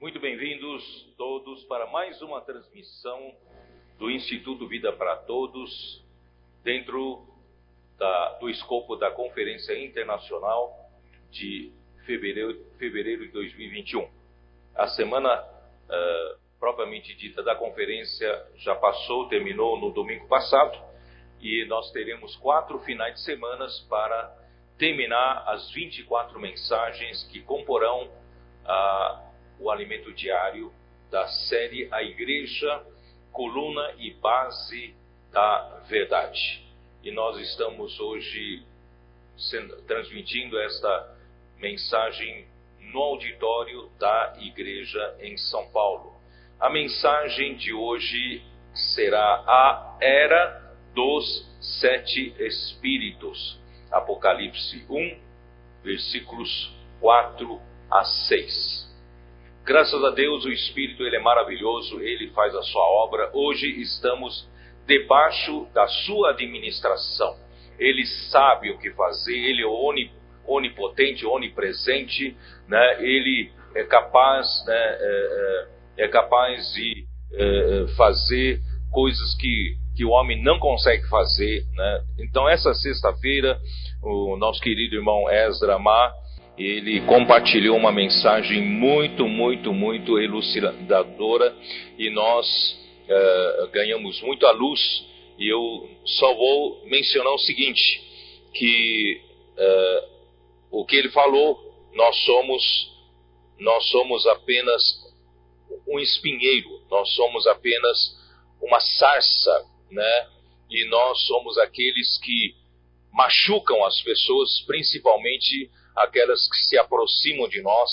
Muito bem-vindos todos para mais uma transmissão do Instituto Vida para Todos, dentro da, do escopo da Conferência Internacional de fevereiro, fevereiro de 2021. A semana uh, propriamente dita da conferência já passou, terminou no domingo passado, e nós teremos quatro finais de semanas para terminar as 24 mensagens que comporão ah, o alimento diário da série A Igreja, Coluna e Base da Verdade. E nós estamos hoje sendo, transmitindo esta mensagem no auditório da igreja em São Paulo. A mensagem de hoje será a Era dos Sete Espíritos. Apocalipse 1, versículos 4 a 6. Graças a Deus, o Espírito ele é maravilhoso, ele faz a sua obra. Hoje estamos debaixo da sua administração. Ele sabe o que fazer, ele é onipotente, onipresente, né? ele é capaz, né? é, é, é capaz de é, fazer coisas que, que o homem não consegue fazer. Né? Então, essa sexta-feira, o nosso querido irmão Ezra Mar, ele compartilhou uma mensagem muito, muito, muito elucidadora e nós uh, ganhamos muita luz. E eu só vou mencionar o seguinte: que uh, o que ele falou, nós somos, nós somos apenas um espinheiro, nós somos apenas uma sarça, né? E nós somos aqueles que machucam as pessoas, principalmente aquelas que se aproximam de nós,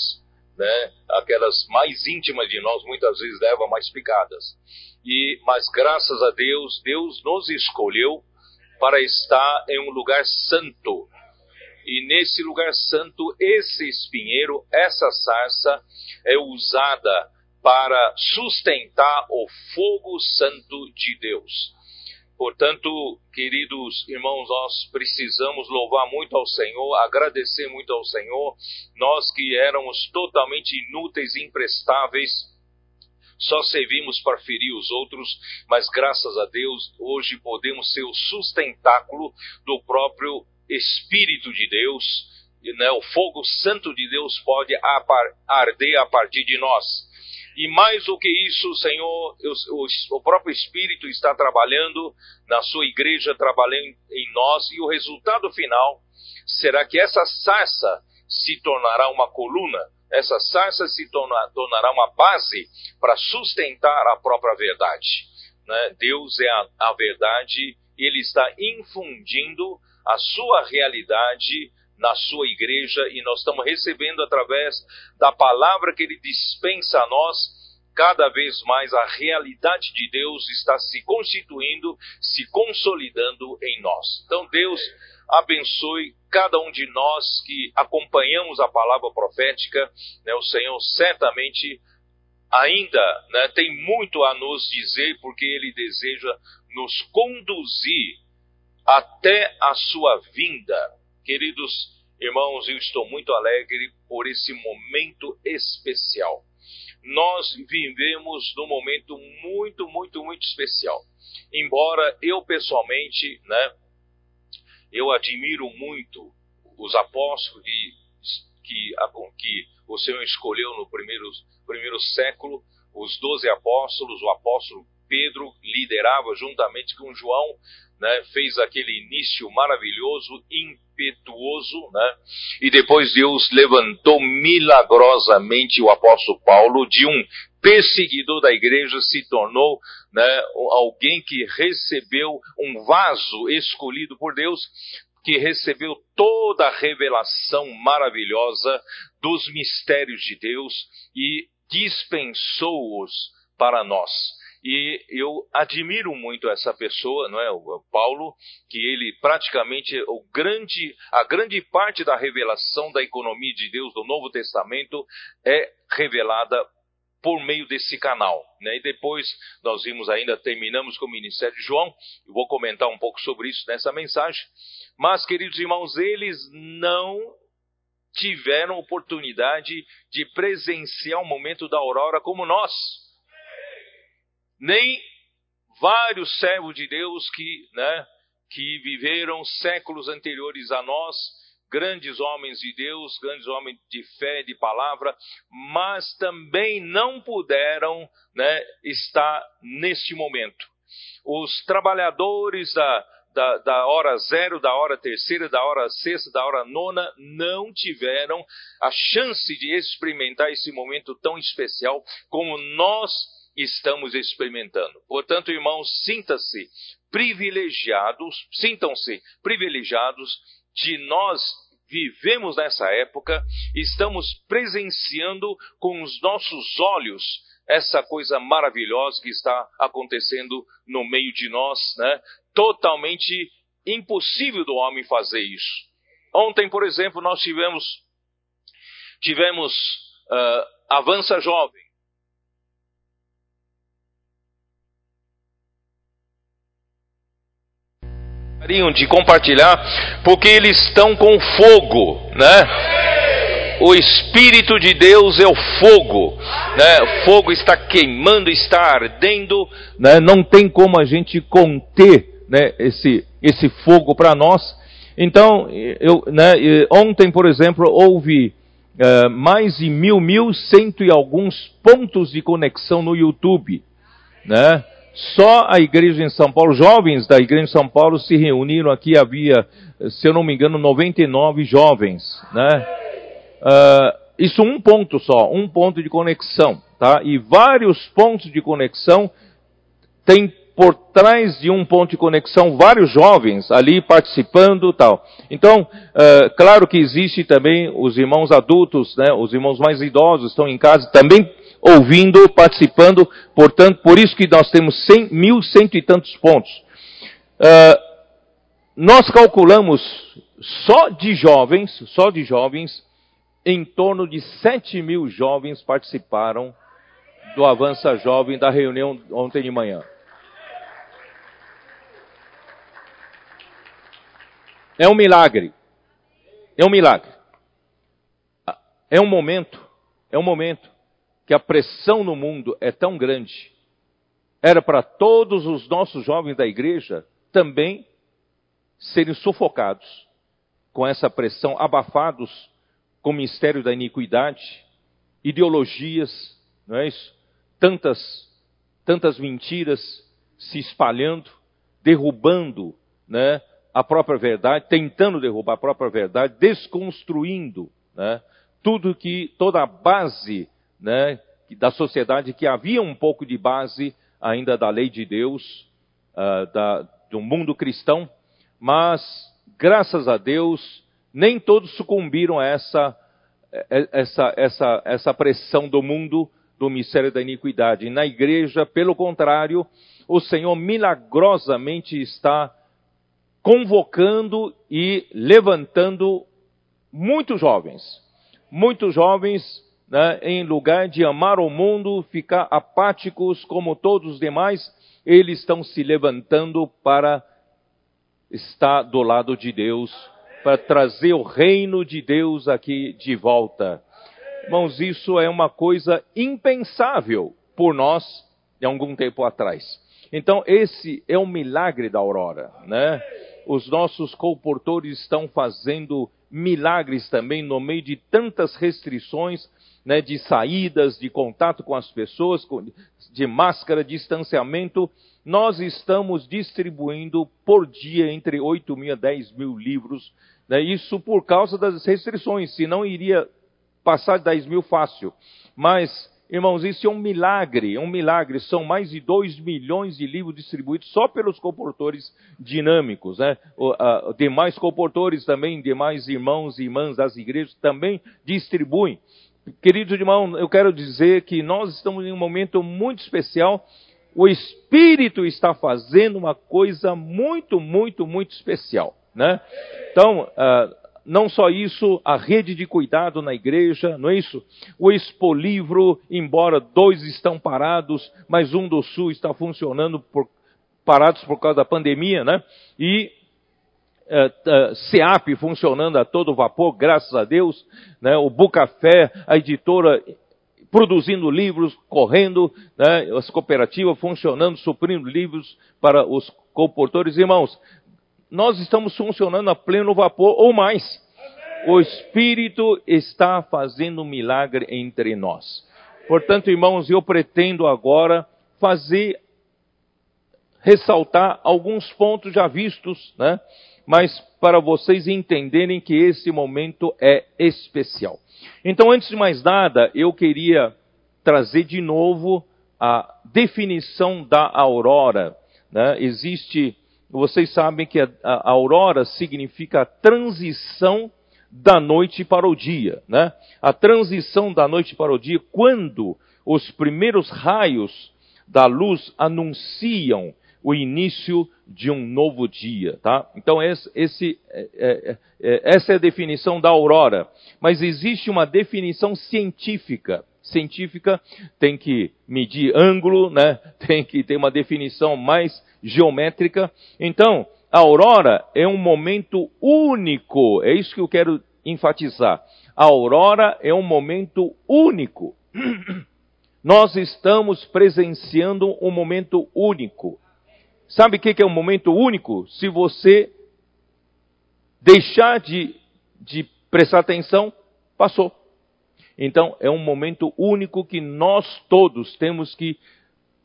né? Aquelas mais íntimas de nós muitas vezes levam mais picadas. E mas graças a Deus, Deus nos escolheu para estar em um lugar santo. E nesse lugar santo, esse espinheiro, essa sarça é usada para sustentar o fogo santo de Deus. Portanto, queridos irmãos, nós precisamos louvar muito ao Senhor, agradecer muito ao Senhor, nós que éramos totalmente inúteis e imprestáveis, só servimos para ferir os outros, mas graças a Deus, hoje podemos ser o sustentáculo do próprio Espírito de Deus, né? o fogo santo de Deus pode arder a partir de nós. E mais do que isso, Senhor, o, o, próprio Espírito está trabalhando na sua igreja, trabalhando em nós, e o resultado final será que essa sarça se tornará uma coluna, essa sarça se torna, tornará uma base para sustentar a própria verdade. Né? Deus é a, a verdade, ele está infundindo a sua realidade na sua igreja e nós estamos recebendo através da palavra que ele dispensa a nós, cada vez mais a realidade de Deus está se constituindo, se consolidando em nós. Então Deus abençoe cada um de nós que acompanhamos a palavra profética, né, o Senhor certamente ainda né, tem muito a nos dizer, porque Ele deseja nos conduzir até a sua vinda Queridos irmãos, eu estou muito alegre por esse momento especial. Nós vivemos num momento muito, muito, muito especial. Embora eu pessoalmente, né, eu admiro muito os apóstolos que, que, que o Senhor escolheu no primeiro, primeiro século, os doze apóstolos, o apóstolo Pedro liderava juntamente com João, né, fez aquele início maravilhoso, impetuoso, né, e depois Deus levantou milagrosamente o apóstolo Paulo de um perseguidor da igreja, se tornou né, alguém que recebeu um vaso escolhido por Deus, que recebeu toda a revelação maravilhosa dos mistérios de Deus e dispensou-os para nós. E eu admiro muito essa pessoa, não é, o Paulo, que ele praticamente o grande, a grande parte da revelação da economia de Deus do Novo Testamento é revelada por meio desse canal. Né? E depois nós vimos ainda, terminamos com o Ministério de João, eu vou comentar um pouco sobre isso nessa mensagem. Mas, queridos irmãos, eles não tiveram oportunidade de presenciar o momento da aurora como nós. Nem vários servos de Deus que, né, que viveram séculos anteriores a nós, grandes homens de Deus, grandes homens de fé, de palavra, mas também não puderam né, estar neste momento. Os trabalhadores da, da, da, hora zero, da hora terceira, da hora sexta, da hora nona, não tiveram a chance de experimentar esse momento tão especial como nós estamos experimentando. Portanto, irmãos, sinta-se privilegiados, sintam-se privilegiados de nós vivemos nessa época, estamos presenciando com os nossos olhos essa coisa maravilhosa que está acontecendo no meio de nós, né? Totalmente impossível do homem fazer isso. Ontem, por exemplo, nós tivemos tivemos uh, Avança Jovem, de compartilhar, porque eles estão com fogo, né? O Espírito de Deus é o fogo, né? O fogo está queimando, está ardendo, né? Não tem como a gente conter, né? Esse esse fogo para nós. Então, eu, né? Ontem, por exemplo, houve uh, mais de mil, mil cento e alguns pontos de conexão no YouTube, né? Só a igreja em São Paulo, jovens da igreja em São Paulo se reuniram aqui, havia, se eu não me engano, 99 jovens, né? Uh, isso um ponto só, um ponto de conexão, tá? E vários pontos de conexão tem por trás de um ponto de conexão vários jovens ali participando tal. Então, uh, claro que existe também os irmãos adultos, né? Os irmãos mais idosos estão em casa também ouvindo, participando, portanto, por isso que nós temos cem, mil cento e tantos pontos. Uh, nós calculamos só de jovens, só de jovens, em torno de 7 mil jovens participaram do Avança Jovem da reunião ontem de manhã. É um milagre. É um milagre. É um momento, é um momento que a pressão no mundo é tão grande, era para todos os nossos jovens da igreja também serem sufocados com essa pressão, abafados com o mistério da iniquidade, ideologias, não é isso? Tantas, tantas mentiras se espalhando, derrubando, né, a própria verdade, tentando derrubar a própria verdade, desconstruindo, né, tudo que toda a base né, da sociedade que havia um pouco de base ainda da lei de Deus, uh, da, do mundo cristão, mas graças a Deus nem todos sucumbiram a essa, essa, essa, essa pressão do mundo do mistério da iniquidade. Na igreja, pelo contrário, o Senhor milagrosamente está convocando e levantando muitos jovens, muitos jovens né, em lugar de amar o mundo, ficar apáticos como todos os demais, eles estão se levantando para estar do lado de Deus, para trazer o reino de Deus aqui de volta. Irmãos, isso é uma coisa impensável por nós de algum tempo atrás. Então, esse é um milagre da aurora, né? Os nossos comportores estão fazendo milagres também no meio de tantas restrições, né, de saídas, de contato com as pessoas, de máscara, distanciamento, nós estamos distribuindo por dia entre 8 mil a 10 mil livros. Né, isso por causa das restrições, senão iria passar de 10 mil fácil. Mas, irmãos, isso é um milagre, é um milagre. São mais de 2 milhões de livros distribuídos só pelos comportores dinâmicos. Né? O, a, demais comportores também, demais irmãos e irmãs das igrejas também distribuem. Querido irmão, eu quero dizer que nós estamos em um momento muito especial. O Espírito está fazendo uma coisa muito, muito, muito especial, né? Então, uh, não só isso, a rede de cuidado na igreja, não é isso? O Expo Livro, embora dois estão parados, mas um do Sul está funcionando por, parados por causa da pandemia, né? E é, é, SEAP funcionando a todo vapor, graças a Deus, né? o Bucafé, a editora produzindo livros, correndo, né? as cooperativas funcionando, suprindo livros para os comportores. Irmãos, nós estamos funcionando a pleno vapor ou mais. O Espírito está fazendo um milagre entre nós. Portanto, irmãos, eu pretendo agora fazer, ressaltar alguns pontos já vistos, né? Mas para vocês entenderem que esse momento é especial. Então, antes de mais nada, eu queria trazer de novo a definição da aurora. Né? Existe, vocês sabem que a, a, aurora significa a transição da noite para o dia. Né? A transição da noite para o dia, quando os primeiros raios da luz anunciam o início de um novo dia, tá? Então esse, esse, é, é, é, essa é a definição da aurora. Mas existe uma definição científica. Científica tem que medir ângulo, né? Tem que ter uma definição mais geométrica. Então, a aurora é um momento único. É isso que eu quero enfatizar. A aurora é um momento único. Nós estamos presenciando um momento único. Sabe o que é um momento único? Se você deixar de, de prestar atenção, passou. Então, é um momento único que nós todos temos que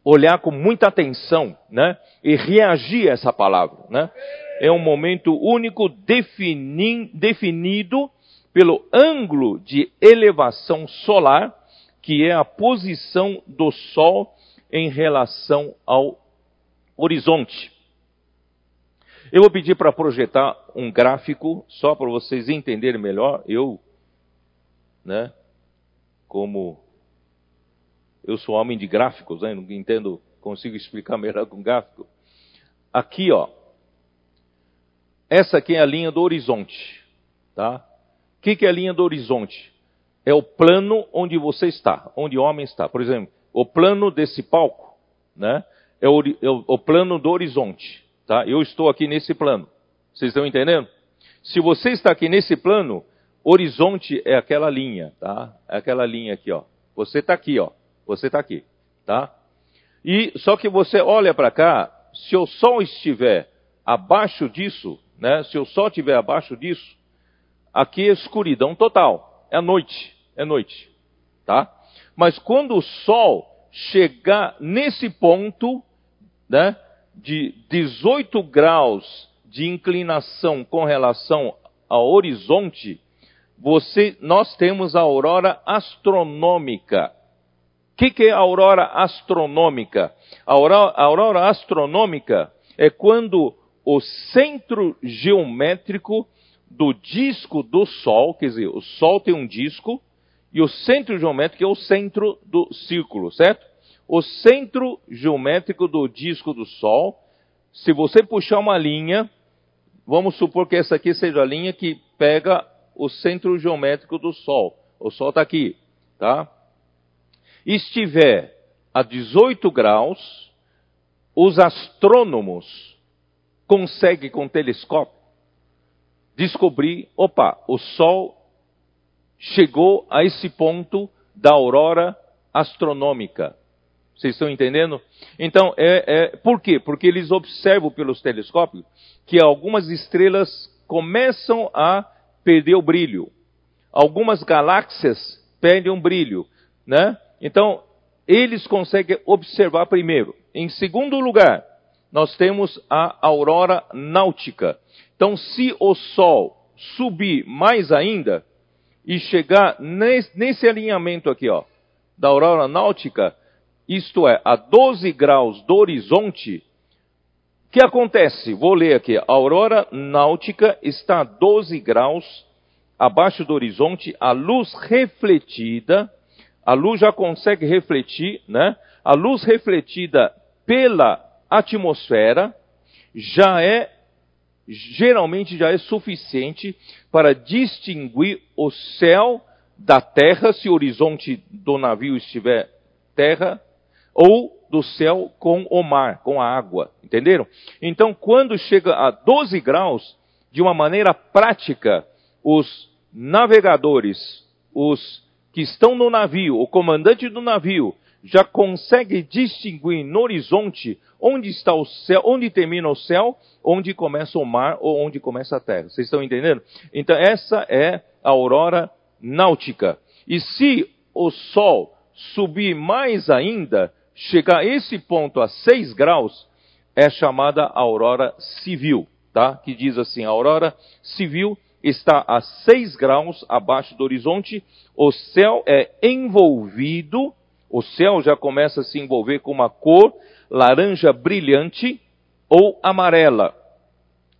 olhar com muita atenção, né? E reagir a essa palavra, né? É um momento único defini, definido pelo ângulo de elevação solar, que é a posição do Sol em relação ao horizonte. Eu vou pedir para projetar um gráfico, só para vocês entenderem melhor. Eu, né, como eu sou homem de gráficos, né, não entendo, consigo explicar melhor com gráfico. Aqui, ó, essa aqui é a linha do horizonte, tá? O que, que é a linha do horizonte? É o plano onde você está, onde o homem está. Por exemplo, o plano desse palco, né? É o, é o plano do horizonte. Tá? Eu estou aqui nesse plano. Vocês estão entendendo? Se você está aqui nesse plano, horizonte é aquela linha, tá? É aquela linha aqui, ó. Você está aqui, ó. Você está aqui, tá? E só que você olha para cá, se o sol estiver abaixo disso, né? Se o sol estiver abaixo disso, aqui é escuridão total. É noite, é noite, tá? Mas quando o sol chegar nesse ponto, né, de 18 graus de inclinação com relação ao horizonte, você, nós temos a aurora astronômica. O que, que, é a aurora astronômica? A aurora, a aurora astronômica é quando o centro geométrico do disco do Sol, quer dizer, o Sol tem um disco, e o centro geométrico é o centro do círculo, certo? O centro geométrico do disco do Sol, se você puxar uma linha, vamos supor que essa aqui seja a linha que pega o centro geométrico do Sol. O Sol está aqui, tá? Estiver a 18 graus, os astrônomos conseguem com telescópio descobrir, opa, o Sol chegou a esse ponto da aurora astronômica. Vocês estão entendendo? Então, é, é, por quê? Porque eles observam pelos telescópios que algumas estrelas começam a perder o brilho. Algumas galáxias perdem o brilho, né? Então, eles conseguem observar primeiro. Em segundo lugar, nós temos a aurora náutica. Então, se o Sol subir mais ainda e chegar nesse, nesse alinhamento aqui, ó, da aurora náutica, isto é, a 12 graus do horizonte, o que acontece? Vou ler aqui. A aurora náutica está a 12 graus abaixo do horizonte, a luz refletida, a luz já consegue refletir, né? A luz refletida pela atmosfera já é geralmente já é suficiente para distinguir o céu da terra, se o horizonte do navio estiver terra, ou do céu com o mar, com a água. Entenderam? Então, quando chega a 12 graus, de uma maneira prática, os navegadores, os que estão no navio, o comandante do navio, já consegue distinguir no horizonte onde está o céu, onde termina o céu, onde começa o mar ou onde começa a terra. Vocês estão entendendo? Então essa é a aurora náutica. E se o sol subir mais ainda, chegar a esse ponto a 6 graus, é chamada aurora civil, tá? Que diz assim, a aurora civil está a 6 graus abaixo do horizonte, o céu é envolvido, o céu já começa a se envolver com uma cor laranja brilhante ou amarela.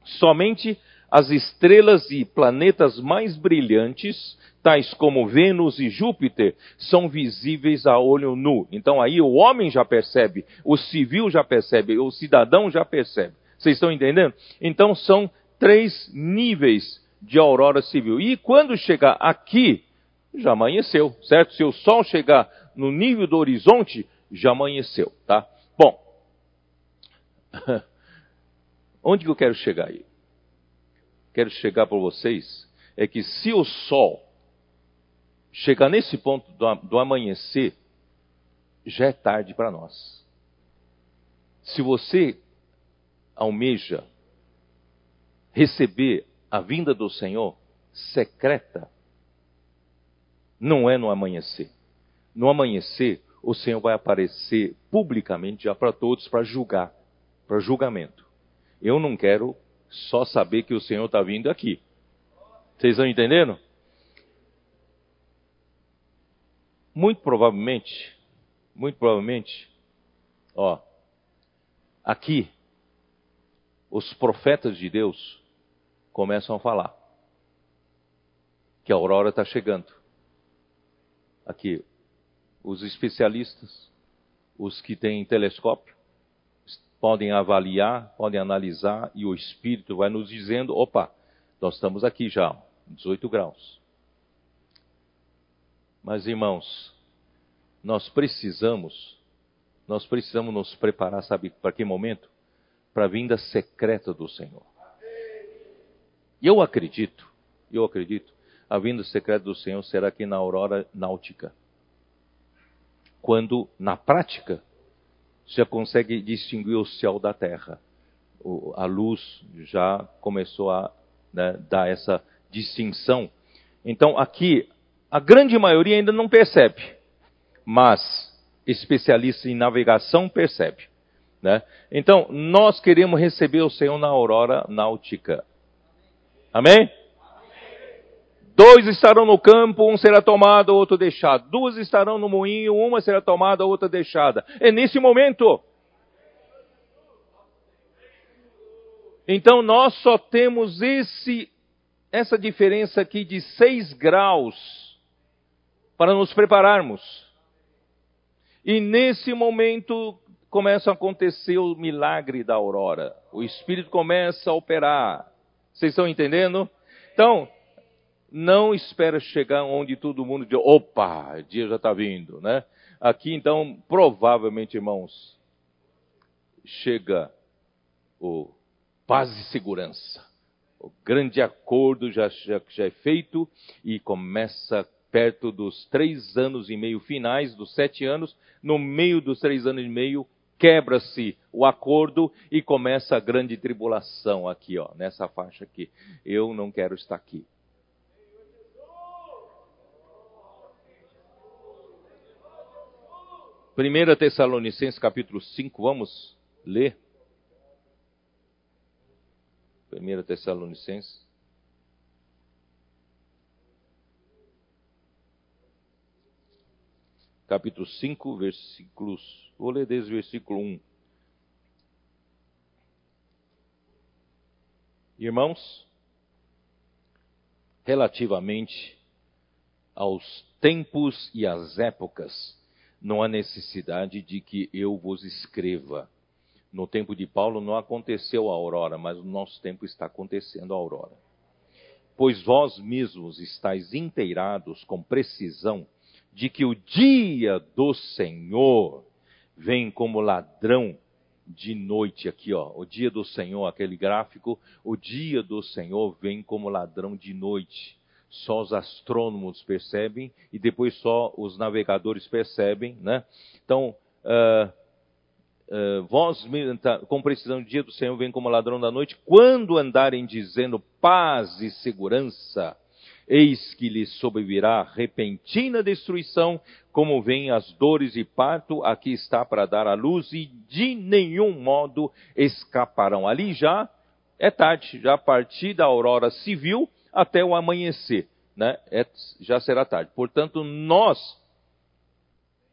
Somente as estrelas e planetas mais brilhantes, tais como Vênus e Júpiter, são visíveis a olho nu. Então aí o homem já percebe, o civil já percebe, o cidadão já percebe. Vocês estão entendendo? Então são três níveis de aurora civil. E quando chegar aqui, já amanheceu, certo? Se o sol chegar no nível do horizonte, já amanheceu, tá? Bom, onde que eu quero chegar aí? Quero chegar para vocês é que se o sol chegar nesse ponto do, amanhecer, já é tarde para nós. Se você almeja receber a vinda do Senhor secreta não é no amanhecer. No amanhecer, o Senhor vai aparecer publicamente já para todos para julgar, para julgamento. Eu não quero só saber que o Senhor está vindo aqui. Vocês estão entendendo? Muito provavelmente, muito provavelmente, ó, aqui, os profetas de Deus começam a falar que a aurora está chegando. Aqui, os especialistas, os que têm telescópio, podem avaliar, podem analisar e o Espírito vai nos dizendo: opa, nós estamos aqui já, 18 graus. Mas irmãos, nós precisamos, nós precisamos nos preparar, sabe, para que momento? Para a vinda secreta do Senhor. E eu acredito, eu acredito, a vinda secreta do Senhor será aqui na aurora náutica. Quando, na prática, já consegue distinguir o céu da terra. O, a luz já começou a né, dar essa distinção. Então, aqui, a grande maioria ainda não percebe, mas especialistas em navegação percebe. Né? Então, nós queremos receber o Senhor na aurora náutica. Amém? Dois estarão no campo, um será tomado, outro deixado. Duas estarão no moinho, uma será tomada, outra deixada. É nesse momento. Então nós só temos esse, essa diferença aqui de seis graus para nos prepararmos. E nesse momento começa a acontecer o milagre da aurora. O Espírito começa a operar. Vocês estão entendendo? Então, não espera chegar onde todo mundo diz, opa, o dia já está vindo, né? Aqui, então, provavelmente, irmãos, chega o paz e segurança. O grande acordo já, já, já é feito e começa perto dos três anos e meio finais, dos sete anos. No meio dos três anos e meio, quebra-se o acordo e começa a grande tribulação aqui, ó, nessa faixa aqui. Eu não quero estar aqui. Primeira Tessalonicenses capítulo 5, vamos ler. Primeira Tessalonicenses capítulo 5, versículos. Vou ler desde o versículo 1. Irmãos, relativamente aos tempos e às épocas, não há necessidade de que eu vos escreva. No tempo de Paulo não aconteceu a aurora, mas no nosso tempo está acontecendo a aurora. Pois vós mesmos estáis inteirados com precisão de que o dia do Senhor vem como ladrão de noite aqui, ó, o dia do Senhor, aquele gráfico, o dia do Senhor vem como ladrão de noite. Só os astrônomos percebem e depois só os navegadores percebem, né? Então, uh, uh, vós, tá, com precisão, o dia do Senhor vem como ladrão da noite, quando andarem dizendo paz e segurança, eis que lhes sobrevirá repentina destruição, como vêm as dores e parto, aqui está para dar a luz, e de nenhum modo escaparão. Ali já é tarde, já a partir da aurora civil até o amanhecer, né? É, já será tarde. Portanto, nós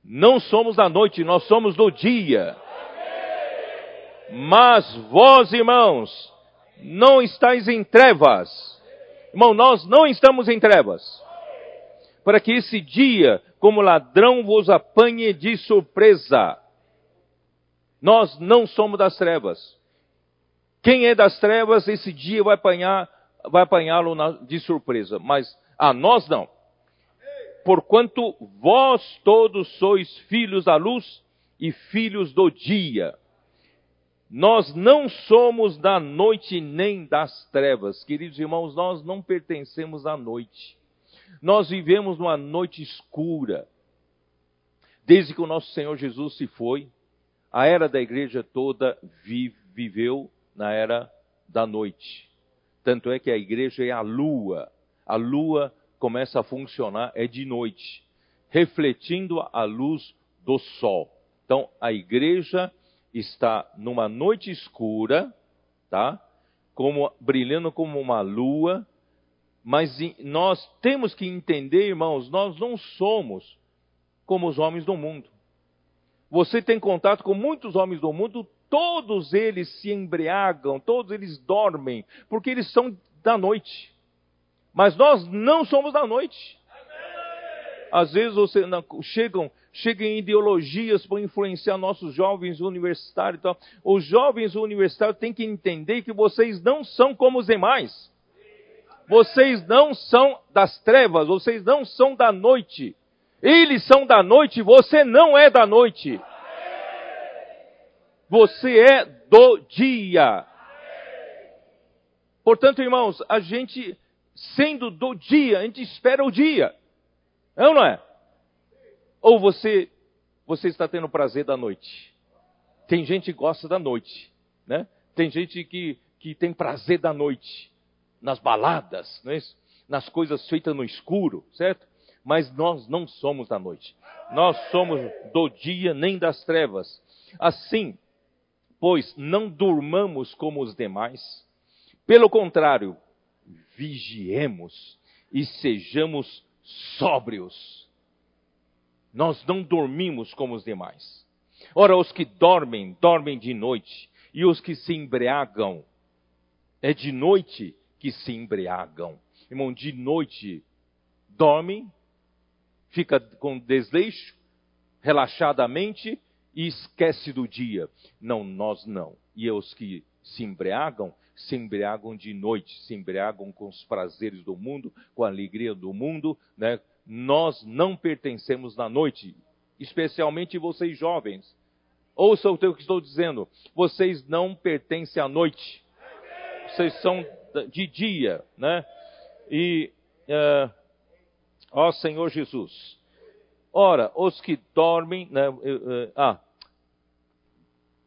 não somos da noite, nós somos do dia. Mas vós, irmãos, não estáis em trevas Irmão, nós não estamos em trevas. Para que esse dia, como ladrão, vos apanhe de surpresa. Nós não somos das trevas. Quem é das trevas, esse dia vai apanhar, vai apanhá-lo de surpresa. Mas a nós não. Porquanto vós todos sois filhos da luz e filhos do dia. Nós não somos da noite nem das trevas. Queridos irmãos, nós não pertencemos à noite. Nós vivemos numa noite escura. Desde que o nosso Senhor Jesus se foi, a era da igreja toda vive, viveu na era da noite. Tanto é que a igreja é a lua. A lua começa a funcionar é de noite, refletindo a luz do sol. Então, a igreja está numa noite escura, tá? Como brilhando como uma lua, mas nós temos que entender, irmãos, nós não somos como os homens do mundo. Você tem contato com muitos homens do mundo, todos eles se embriagam, todos eles dormem, porque eles são da noite. Mas nós não somos da noite. Às vezes você chegam chegam ideologias para influenciar nossos jovens universitários. Então, os jovens universitários têm que entender que vocês não são como os demais. Vocês não são das trevas, vocês não são da noite. Eles são da noite, você não é da noite. Você é do dia. Portanto, irmãos, a gente, sendo do dia, a gente espera o dia. É ou não é? Ou você, você está tendo prazer da noite? Tem gente que gosta da noite, né? Tem gente que, que tem prazer da noite, nas baladas, não é isso? nas coisas feitas no escuro, certo? Mas nós não somos da noite. Nós somos do dia nem das trevas. Assim, pois, não durmamos como os demais. Pelo contrário, vigiemos e sejamos sóbrios. Nós não dormimos como os demais. Ora, os que dormem, dormem de noite, e os que se embriagam, é de noite que se embriagam. Irmão, de noite dormem, fica com desleixo, relaxadamente e esquece do dia. Não, nós não. E os que se embriagam, se embriagam de noite, se embriagam com os prazeres do mundo, com a alegria do mundo, né? nós não pertencemos na noite, especialmente vocês jovens. Ouça o que estou dizendo. Vocês não pertencem à noite. Vocês são de dia, né? E, uh, ó Senhor Jesus. Ora, os que dormem, né, uh, uh, ah,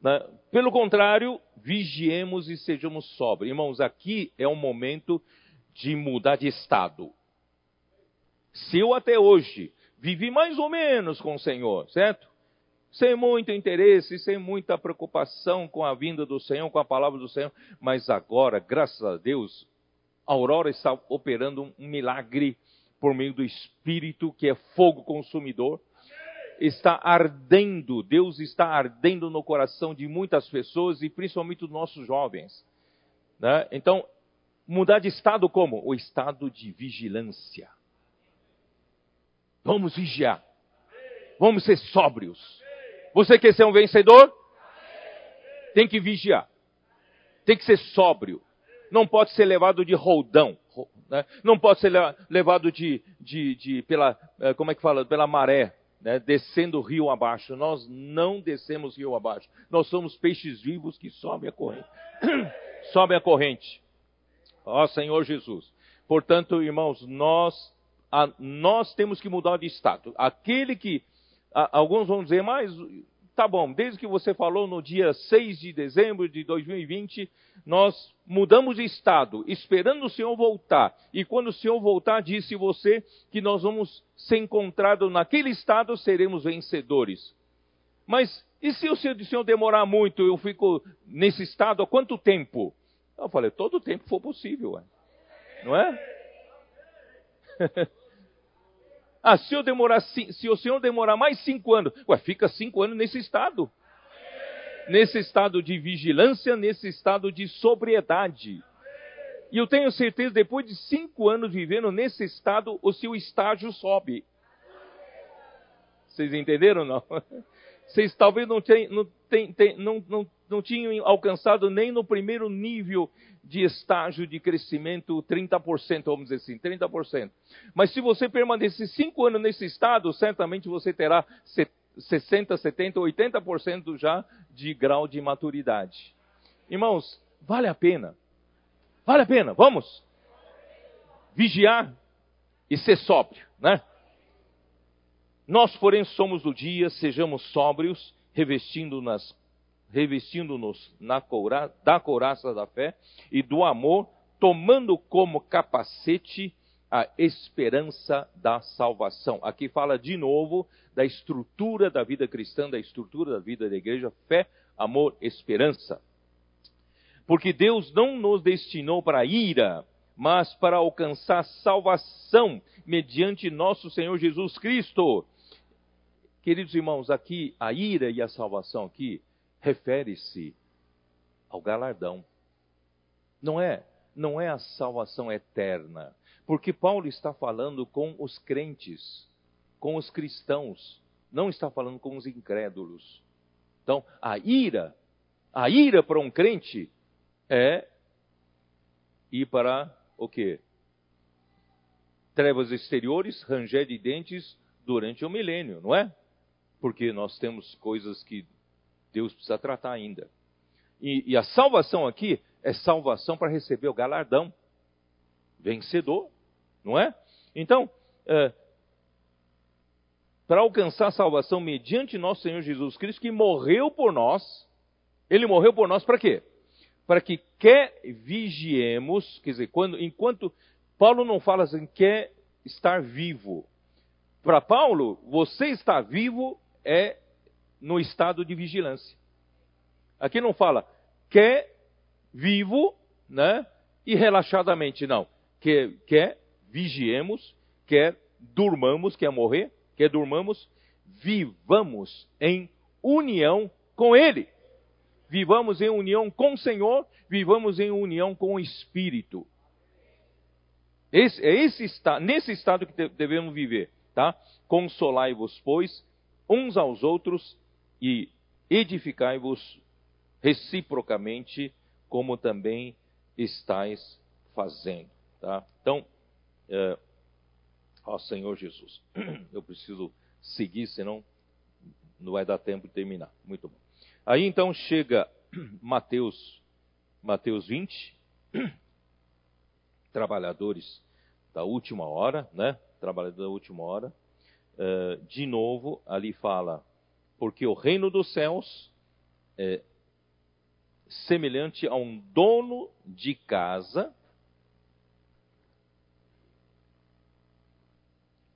né, pelo contrário, vigiemos e sejamos sóbrios. Irmãos, aqui é um momento de mudar de estado. Se eu até hoje vivi mais ou menos com o Senhor, certo? Sem muito interesse, sem muita preocupação com a vinda do Senhor, com a palavra do Senhor, mas agora, graças a Deus, a Aurora está operando um milagre por meio do Espírito, que é fogo consumidor. Está ardendo, Deus está ardendo no coração de muitas pessoas e principalmente dos nossos jovens. Né? Então, mudar de estado como? O estado de vigilância. Vamos vigiar. Vamos ser sóbrios. Você quer ser um vencedor? Tem que vigiar. Tem que ser sóbrio. Não pode ser levado de roldão. Né? Não pode ser levado de, de, de, pela, eh, como é que fala? Pela maré. Né, descendo rio abaixo. Nós não descemos rio abaixo. Nós somos peixes vivos que sobem a corrente. sobem a corrente. Ó Senhor Jesus. Portanto, irmãos, nós, a, nós temos que mudar de estado. Aquele que, a, alguns vão dizer, mas tá bom, desde que você falou no dia 6 de dezembro de 2020, nós mudamos de estado, esperando o Senhor voltar. E quando o Senhor voltar, disse você que nós vamos ser encontrados naquele estado, seremos vencedores. Mas e se o Senhor demorar muito, eu fico nesse estado há quanto tempo? Eu falei, todo o tempo for possível, ué. não é? Ah, se, eu demorar, se o senhor demorar mais cinco anos, ué, fica cinco anos nesse estado. Nesse estado de vigilância, nesse estado de sobriedade. E eu tenho certeza, depois de cinco anos vivendo nesse estado, o seu estágio sobe. Vocês entenderam não? Vocês talvez não, tenham, não, não, não, não tinham alcançado nem no primeiro nível de estágio de crescimento 30%, vamos dizer assim, 30%. Mas se você permanecer cinco anos nesse estado, certamente você terá 60, 70, 80% já de grau de maturidade. Irmãos, vale a pena. Vale a pena, vamos? Vigiar e ser sóbrio, né? Nós, porém, somos do dia, sejamos sóbrios, revestindo-nos revestindo coura, da couraça da fé e do amor, tomando como capacete a esperança da salvação. Aqui fala de novo da estrutura da vida cristã, da estrutura da vida da igreja: fé, amor, esperança. Porque Deus não nos destinou para a ira, mas para alcançar salvação mediante nosso Senhor Jesus Cristo. Queridos irmãos, aqui a ira e a salvação aqui refere-se ao galardão. Não é, não é a salvação eterna, porque Paulo está falando com os crentes, com os cristãos, não está falando com os incrédulos. Então, a ira, a ira para um crente é ir para o quê? Trevas exteriores, ranger de dentes durante o milênio, não é? Porque nós temos coisas que Deus precisa tratar ainda. E, e a salvação aqui é salvação para receber o galardão. Vencedor, não é? Então, é, para alcançar a salvação mediante nosso Senhor Jesus Cristo, que morreu por nós, ele morreu por nós para quê? Para que quer vigiemos, quer dizer, quando, enquanto Paulo não fala assim, quer estar vivo. Para Paulo, você estar vivo é no estado de vigilância. Aqui não fala quer vivo, né? E relaxadamente, não. Quer, quer vigiemos, quer durmamos, quer morrer, quer durmamos, vivamos em união com Ele. Vivamos em união com o Senhor, vivamos em união com o Espírito. Esse, é esse nesse estado que devemos viver, tá? Consolai-vos, pois, uns aos outros e edificai-vos reciprocamente, como também estáis fazendo. Tá? Então, é, ó Senhor Jesus, eu preciso seguir, senão não vai dar tempo de terminar. Muito bom. Aí então chega Mateus, Mateus 20, trabalhadores da última hora, né? Trabalhadores da última hora. Uh, de novo, ali fala porque o reino dos céus é semelhante a um dono de casa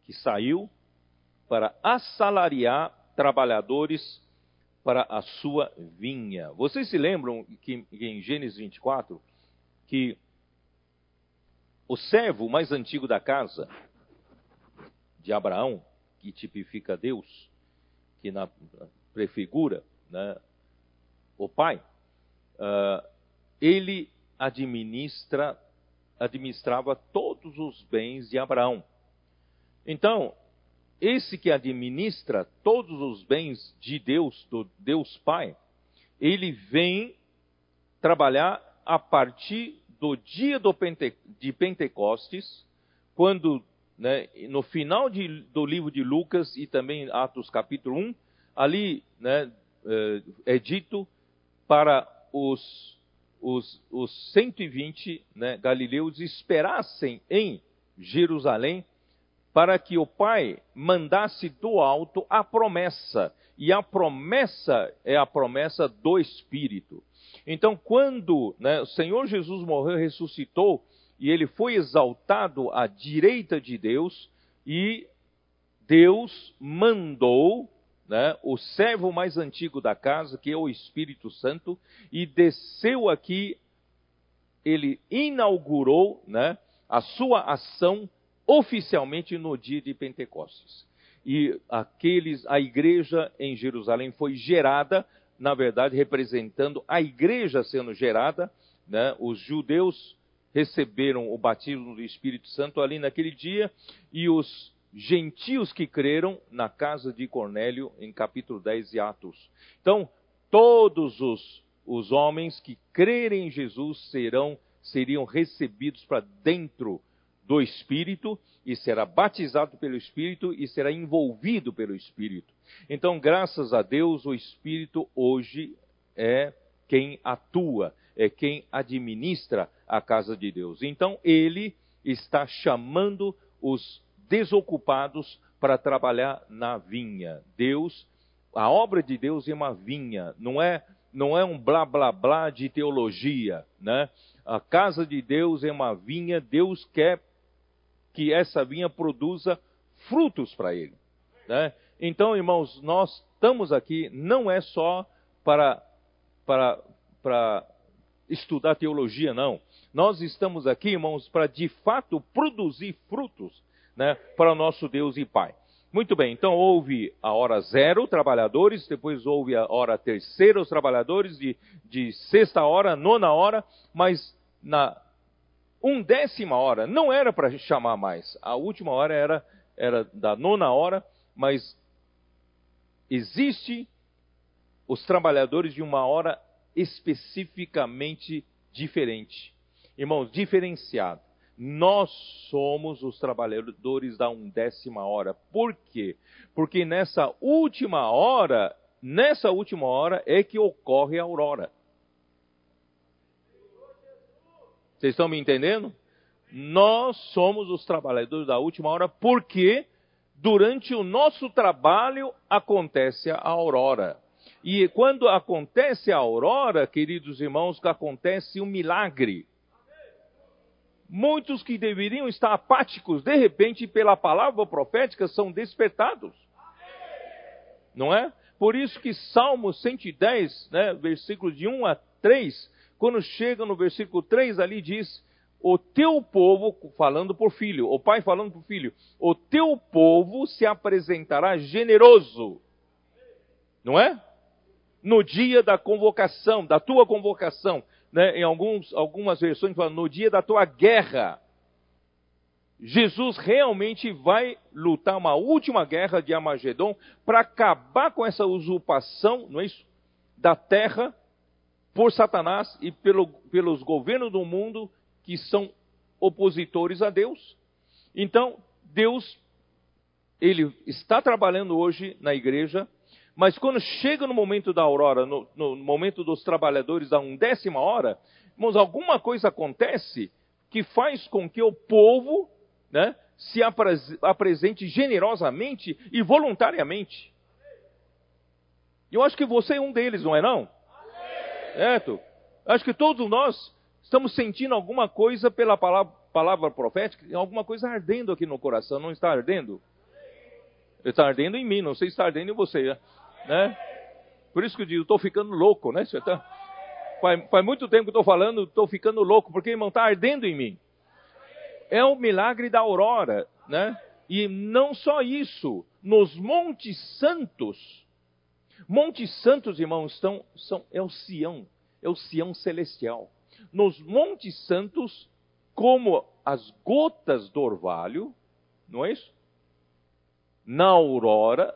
que saiu para assalariar trabalhadores para a sua vinha. Vocês se lembram que em Gênesis 24 que o servo mais antigo da casa de Abraão, que tipifica Deus, que na prefigura né, o pai, uh, ele administra, administrava todos os bens de Abraão. Então, esse que administra todos os bens de Deus, do Deus Pai, ele vem trabalhar a partir do dia do Pente, de Pentecostes, quando né, no final de, do livro de Lucas e também Atos capítulo 1, ali né, é, é dito para os, os, os 120 né, galileus esperassem em Jerusalém para que o Pai mandasse do alto a promessa. E a promessa é a promessa do Espírito. Então, quando né, o Senhor Jesus morreu e ressuscitou, e ele foi exaltado à direita de Deus, e Deus mandou né, o servo mais antigo da casa, que é o Espírito Santo, e desceu aqui, ele inaugurou né, a sua ação oficialmente no dia de Pentecostes. E aqueles, a igreja em Jerusalém foi gerada, na verdade, representando a igreja sendo gerada, né, os judeus receberam o batismo do Espírito Santo ali naquele dia, e os gentios que creram na casa de Cornélio, em capítulo 10 de Atos. Então, todos os, os homens que crerem em Jesus serão, seriam recebidos para dentro do Espírito e será batizado pelo Espírito e será envolvido pelo Espírito. Então, graças a Deus, o Espírito hoje é quem atua, é quem administra a casa de Deus. Então, ele está chamando os desocupados para trabalhar na vinha. Deus, a obra de Deus é uma vinha, não é não é um blá blá blá de teologia, né? A casa de Deus é uma vinha, Deus quer que essa vinha produza frutos para ele, né? Então, irmãos, nós estamos aqui não é só para para para estudar teologia, não. Nós estamos aqui, irmãos, para de fato produzir frutos né, para o nosso Deus e Pai. Muito bem, então houve a hora zero, trabalhadores, depois houve a hora terceira, os trabalhadores, de, de sexta hora, nona hora, mas na undécima hora não era para chamar mais. A última hora era, era da nona hora, mas existe os trabalhadores de uma hora especificamente diferente. Irmãos, diferenciado. Nós somos os trabalhadores da undécima hora. Por quê? Porque nessa última hora, nessa última hora é que ocorre a aurora. Vocês estão me entendendo? Nós somos os trabalhadores da última hora porque durante o nosso trabalho acontece a aurora. E quando acontece a aurora, queridos irmãos, que acontece um milagre. Muitos que deveriam estar apáticos, de repente, pela palavra profética, são despertados. Não é? Por isso que Salmo 110, né, versículo de 1 a 3, quando chega no versículo 3 ali diz: O teu povo, falando por filho, o pai falando por filho, o teu povo se apresentará generoso. Não é? No dia da convocação, da tua convocação, né, em alguns, algumas versões fala, no dia da tua guerra. Jesus realmente vai lutar uma última guerra de Armagedon para acabar com essa usurpação, não é isso? Da terra por Satanás e pelo, pelos governos do mundo que são opositores a Deus. Então, Deus, ele está trabalhando hoje na igreja mas quando chega no momento da aurora, no, no momento dos trabalhadores a undécima hora, irmãos, alguma coisa acontece que faz com que o povo né, se apresente generosamente e voluntariamente. Eu acho que você é um deles, não é não? Certo? Acho que todos nós estamos sentindo alguma coisa pela palavra, palavra profética, alguma coisa ardendo aqui no coração, não está ardendo? Está ardendo em mim, não sei se está ardendo em você. Né? Por isso que eu digo, estou ficando louco, né? Tá... Faz, faz, muito tempo que estou falando, estou ficando louco, porque, irmão, está ardendo em mim. É o milagre da aurora, né? E não só isso, nos Montes Santos, Montes Santos, irmãos, são, é o Sião, é o Sião celestial. Nos Montes Santos, como as gotas do orvalho, não é isso? Na aurora,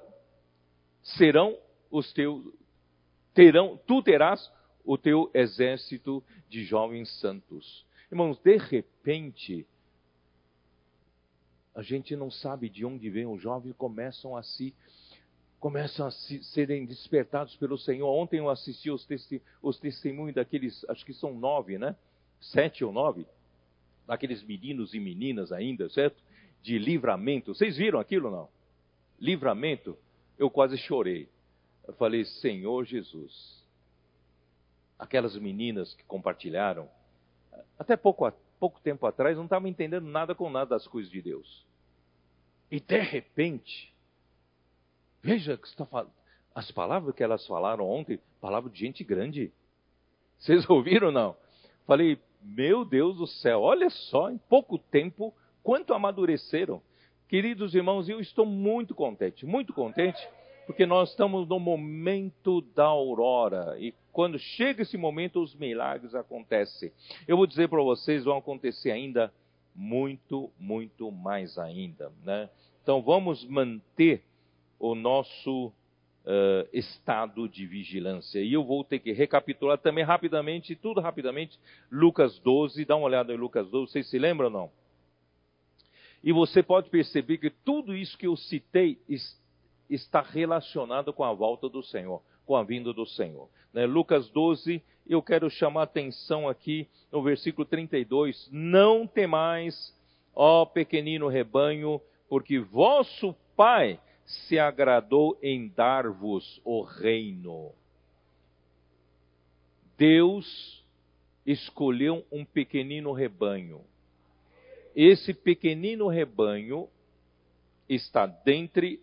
serão os teus, terão, tu terás o teu exército de jovens santos. Irmãos, de repente, a gente não sabe de onde vem, os jovens começam a se começam a se, serem despertados pelo Senhor. Ontem eu assisti os, testi, os testemunhos daqueles, acho que são nove, né? Sete ou nove, daqueles meninos e meninas ainda, certo? De livramento. Vocês viram aquilo não? Livramento. Eu quase chorei. Eu falei, Senhor Jesus. Aquelas meninas que compartilharam, até pouco, pouco tempo atrás, não estavam entendendo nada com nada das coisas de Deus. E de repente, veja que está falando. As palavras que elas falaram ontem, palavra de gente grande. Vocês ouviram ou não? Falei, meu Deus do céu, olha só, em pouco tempo, quanto amadureceram. Queridos irmãos, eu estou muito contente, muito contente, porque nós estamos no momento da aurora. E quando chega esse momento, os milagres acontecem. Eu vou dizer para vocês, vão acontecer ainda muito, muito mais ainda. Né? Então vamos manter o nosso uh, estado de vigilância. E eu vou ter que recapitular também rapidamente, tudo rapidamente, Lucas 12, dá uma olhada em Lucas 12, vocês se lembram ou não? E você pode perceber que tudo isso que eu citei está relacionado com a volta do Senhor, com a vinda do Senhor. Né? Lucas 12, eu quero chamar atenção aqui no versículo 32. Não temais, ó pequenino rebanho, porque vosso Pai se agradou em dar-vos o reino. Deus escolheu um pequenino rebanho. Esse pequenino rebanho está dentre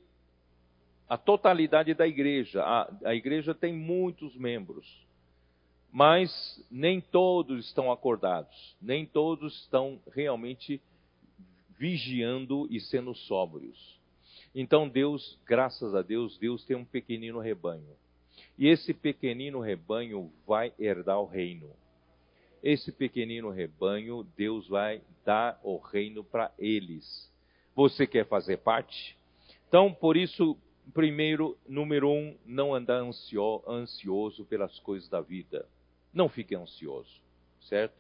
a totalidade da igreja. A, a igreja tem muitos membros, mas nem todos estão acordados, nem todos estão realmente vigiando e sendo sóbrios. Então Deus, graças a Deus, Deus tem um pequenino rebanho. E esse pequenino rebanho vai herdar o reino. Esse pequenino rebanho, Deus vai dar o reino para eles. Você quer fazer parte? Então, por isso, primeiro, número um, não andar ansio, ansioso pelas coisas da vida. Não fique ansioso, certo?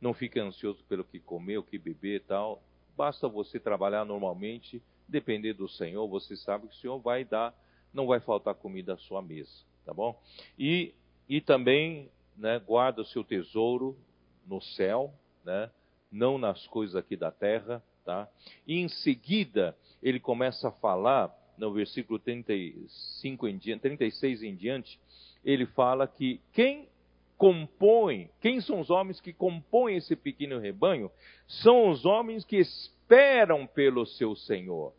Não fique ansioso pelo que comer, o que beber e tal. Basta você trabalhar normalmente, depender do Senhor, você sabe que o Senhor vai dar, não vai faltar comida à sua mesa, tá bom? E, e também, né, guarda o seu tesouro no céu, né, não nas coisas aqui da terra, tá? E em seguida, ele começa a falar, no versículo 35 em diante, 36 em diante, ele fala que quem compõem, quem são os homens que compõem esse pequeno rebanho? São os homens que esperam pelo seu Senhor.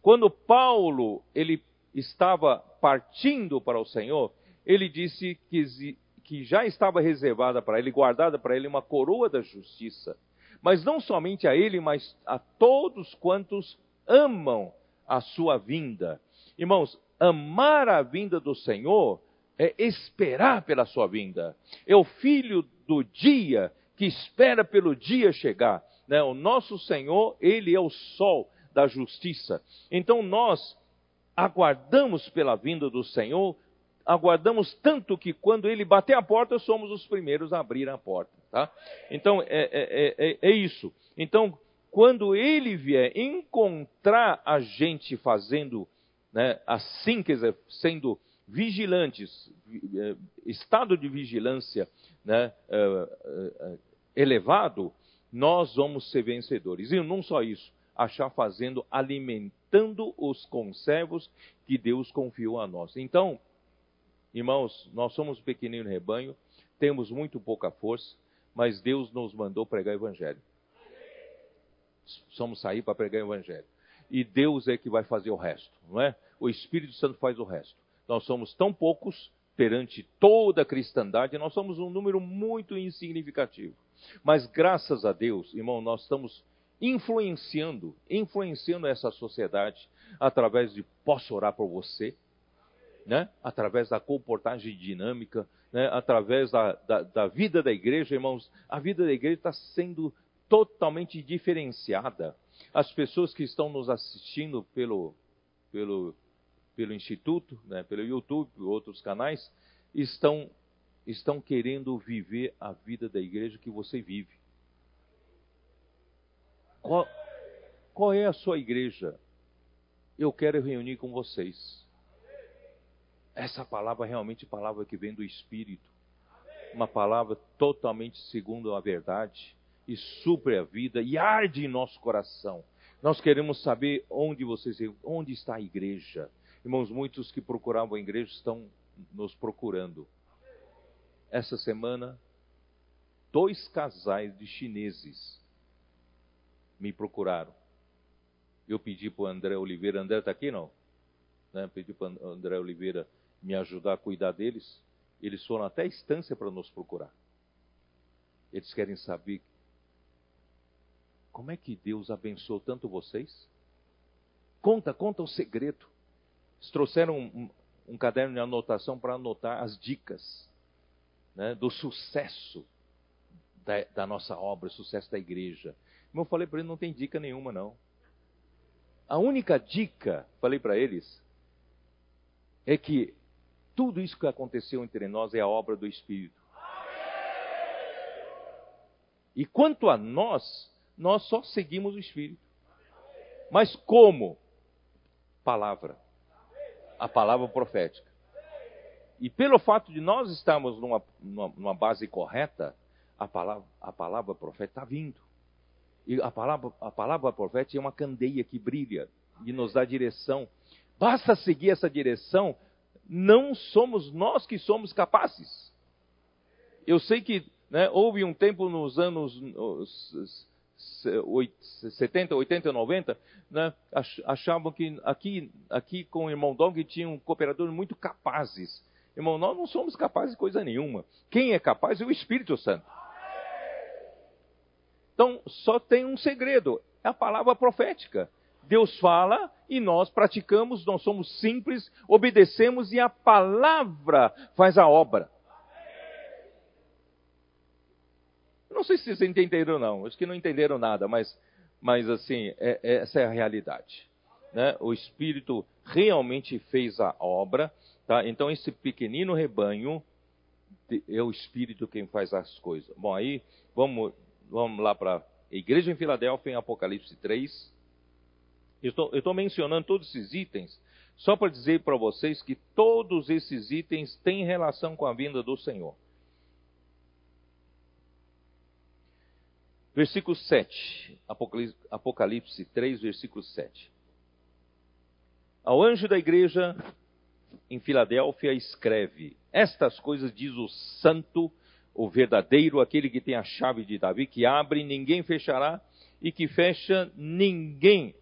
Quando Paulo ele estava partindo para o Senhor, ele disse que, que já estava reservada para ele, guardada para ele uma coroa da justiça. Mas não somente a ele, mas a todos quantos amam a sua vinda. Irmãos, amar a vinda do Senhor é esperar pela sua vinda. É o filho do dia que espera pelo dia chegar. Né? O nosso Senhor, ele é o sol da justiça. Então nós aguardamos pela vinda do Senhor, aguardamos tanto que quando ele bater a porta, somos os primeiros a abrir a porta. Tá? Então é, é, é, é isso. Então, quando ele vier encontrar a gente fazendo né, assim, quer dizer, sendo vigilantes, eh, estado de vigilância né, eh, eh, elevado, nós vamos ser vencedores. E não só isso, achar fazendo, alimentando os conservos que Deus confiou a nós. Então, irmãos, nós somos um pequenino rebanho, temos muito pouca força, mas Deus nos mandou pregar o Evangelho. Somos sair para pregar o Evangelho. E Deus é que vai fazer o resto, não é? O Espírito Santo faz o resto. Nós somos tão poucos perante toda a cristandade, nós somos um número muito insignificativo. Mas graças a Deus, irmão, nós estamos influenciando, influenciando essa sociedade através de posso orar por você, né? através da comportagem dinâmica, né? através da, da, da, vida da igreja, irmãos. A vida da igreja está sendo totalmente diferenciada. As pessoas que estão nos assistindo pelo, pelo pelo Instituto, né, pelo YouTube, outros canais, estão, estão querendo viver a vida da igreja que você vive. Qual, Qual é a sua igreja? Eu quero reunir com vocês. Essa palavra é realmente palavra que vem do Espírito. Uma palavra totalmente segundo a verdade e supre a vida e arde em nosso coração. Nós queremos saber onde vocês, onde está a igreja. Irmãos, muitos que procuravam a igreja estão nos procurando. Essa semana, dois casais de chineses me procuraram. Eu pedi para o André Oliveira, André está aqui não? Né? Pedi para o André Oliveira me ajudar a cuidar deles. Eles foram até a estância para nos procurar. Eles querem saber como é que Deus abençoou tanto vocês? Conta, conta o segredo. Eles trouxeram um, um caderno de anotação para anotar as dicas né, do sucesso da, da, nossa obra, sucesso da igreja. Como eu falei para eles, não tem dica nenhuma, não. A única dica, falei para eles, é que tudo isso que aconteceu entre nós é a obra do Espírito. E quanto a nós, nós só seguimos o Espírito. Mas como? Palavra. A palavra profética. E pelo fato de nós estarmos numa, numa, base correta, a palavra, a palavra profética está vindo. E a palavra, a palavra profética é uma candeia que brilha e nos dá direção. Basta seguir essa direção, não somos nós que somos capazes. Eu sei que né, houve um tempo nos anos 70, 80, 90, né, achavam que aqui, aqui com o irmão Dong tinham cooperadores muito capazes. Irmão, nós não somos capazes de coisa nenhuma. Quem é capaz é o Espírito Santo. Então, só tem um segredo: é a palavra profética. Deus fala e nós praticamos, nós somos simples, obedecemos e a palavra faz a obra. Não sei se vocês entenderam ou não, acho que não entenderam nada, mas, mas assim, é, é, essa é a realidade. Né? O Espírito realmente fez a obra, tá? então esse pequenino rebanho é o Espírito quem faz as coisas. Bom, aí vamos, vamos lá para a igreja em Filadélfia, em Apocalipse 3. Eu estou mencionando todos esses itens só para dizer para vocês que todos esses itens têm relação com a vinda do Senhor. Versículo 7, Apocalipse 3, versículo 7. Ao anjo da igreja em Filadélfia escreve: Estas coisas diz o santo, o verdadeiro, aquele que tem a chave de Davi, que abre, ninguém fechará, e que fecha, ninguém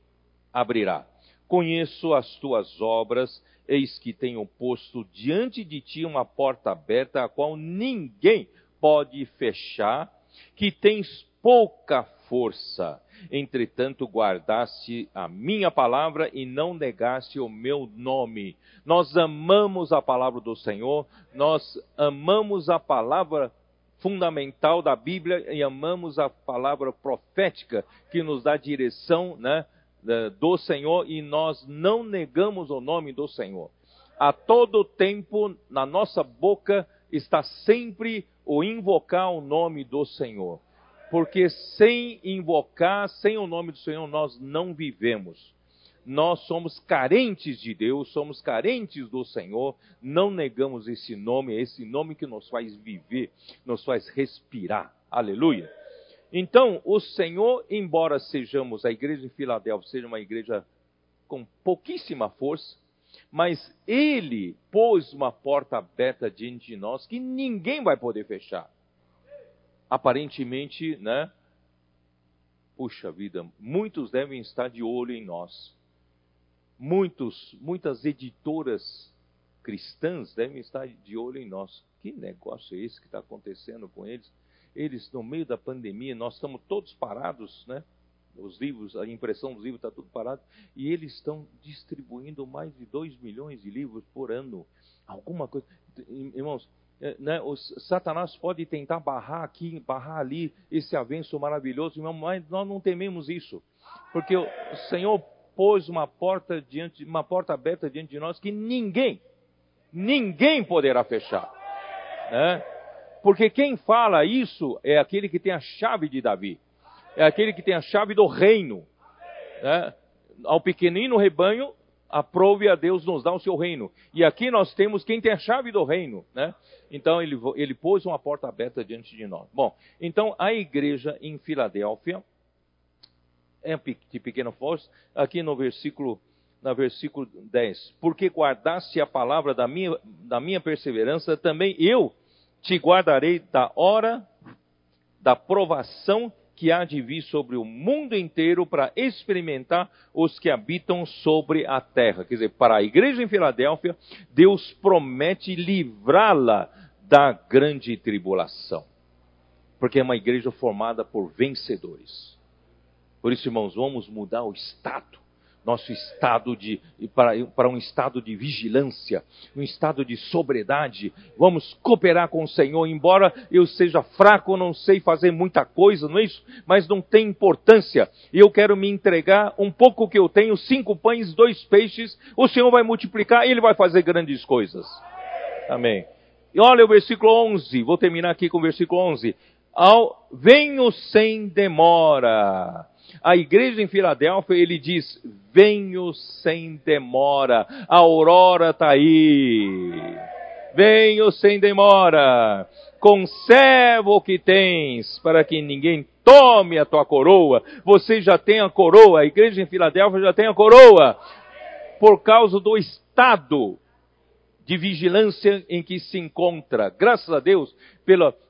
abrirá. Conheço as tuas obras, eis que tenho posto diante de ti uma porta aberta, a qual ninguém pode fechar, que tens pouca força. Entretanto, guardaste a minha palavra e não negaste o meu nome. Nós amamos a palavra do Senhor, nós amamos a palavra fundamental da Bíblia e amamos a palavra profética que nos dá direção né, do Senhor e nós não negamos o nome do Senhor. A todo tempo, na nossa boca, está sempre o invocar o nome do Senhor porque sem invocar, sem o nome do Senhor, nós não vivemos. Nós somos carentes de Deus, somos carentes do Senhor, não negamos esse nome, é esse nome que nos faz viver, nos faz respirar. Aleluia. Então, o Senhor, embora sejamos a igreja de Filadélfia, seja uma igreja com pouquíssima força, mas Ele pôs uma porta aberta diante de nós que ninguém vai poder fechar aparentemente, né? Puxa vida, muitos devem estar de olho em nós. Muitos, muitas editoras cristãs devem estar de olho em nós. Que negócio é esse que está acontecendo com eles? Eles, no meio da pandemia, nós estamos todos parados, né? Os livros, a impressão dos livros está tudo parado. E eles estão distribuindo mais de 2 milhões de livros por ano. Alguma coisa. Irmãos, é, né, Satanás pode tentar barrar aqui, barrar ali esse avanço maravilhoso, mas nós não tememos isso, porque o Senhor pôs uma porta diante, uma porta aberta diante de nós que ninguém, ninguém poderá fechar, né? Porque quem fala isso é aquele que tem a chave de Davi, é aquele que tem a chave do reino, Né? Ao pequenino rebanho, aprove a Deus nos dar o seu reino. E aqui nós temos quem tem a chave do reino, né? Então ele, ele pôs uma porta aberta diante de nós. Bom, então a igreja em Filadélfia é de pequena força, aqui no versículo na versículo 10. Porque guardaste a palavra da minha, da minha perseverança, também eu te guardarei da hora da provação que há de vir sobre o mundo inteiro para experimentar os que habitam sobre a terra. Quer dizer, para a igreja em Filadélfia, Deus promete livrá-la da grande tribulação. Porque é uma igreja formada por vencedores. Por isso, irmãos, vamos mudar o estado nosso estado de para, para um estado de vigilância, um estado de sobriedade. Vamos cooperar com o Senhor, embora eu seja fraco, não sei fazer muita coisa, não é isso? Mas não tem importância. Eu quero me entregar um pouco que eu tenho, cinco pães, dois peixes. O Senhor vai multiplicar e Ele vai fazer grandes coisas. Amém. E olha o versículo 11. Vou terminar aqui com o versículo 11. Ao, venho sem demora a igreja em Filadélfia, ele diz: Venho sem demora, a aurora está aí. Venho sem demora, conserva o que tens, para que ninguém tome a tua coroa. Você já tem a coroa, a igreja em Filadélfia já tem a coroa, por causa do estado de vigilância em que se encontra. Graças a Deus,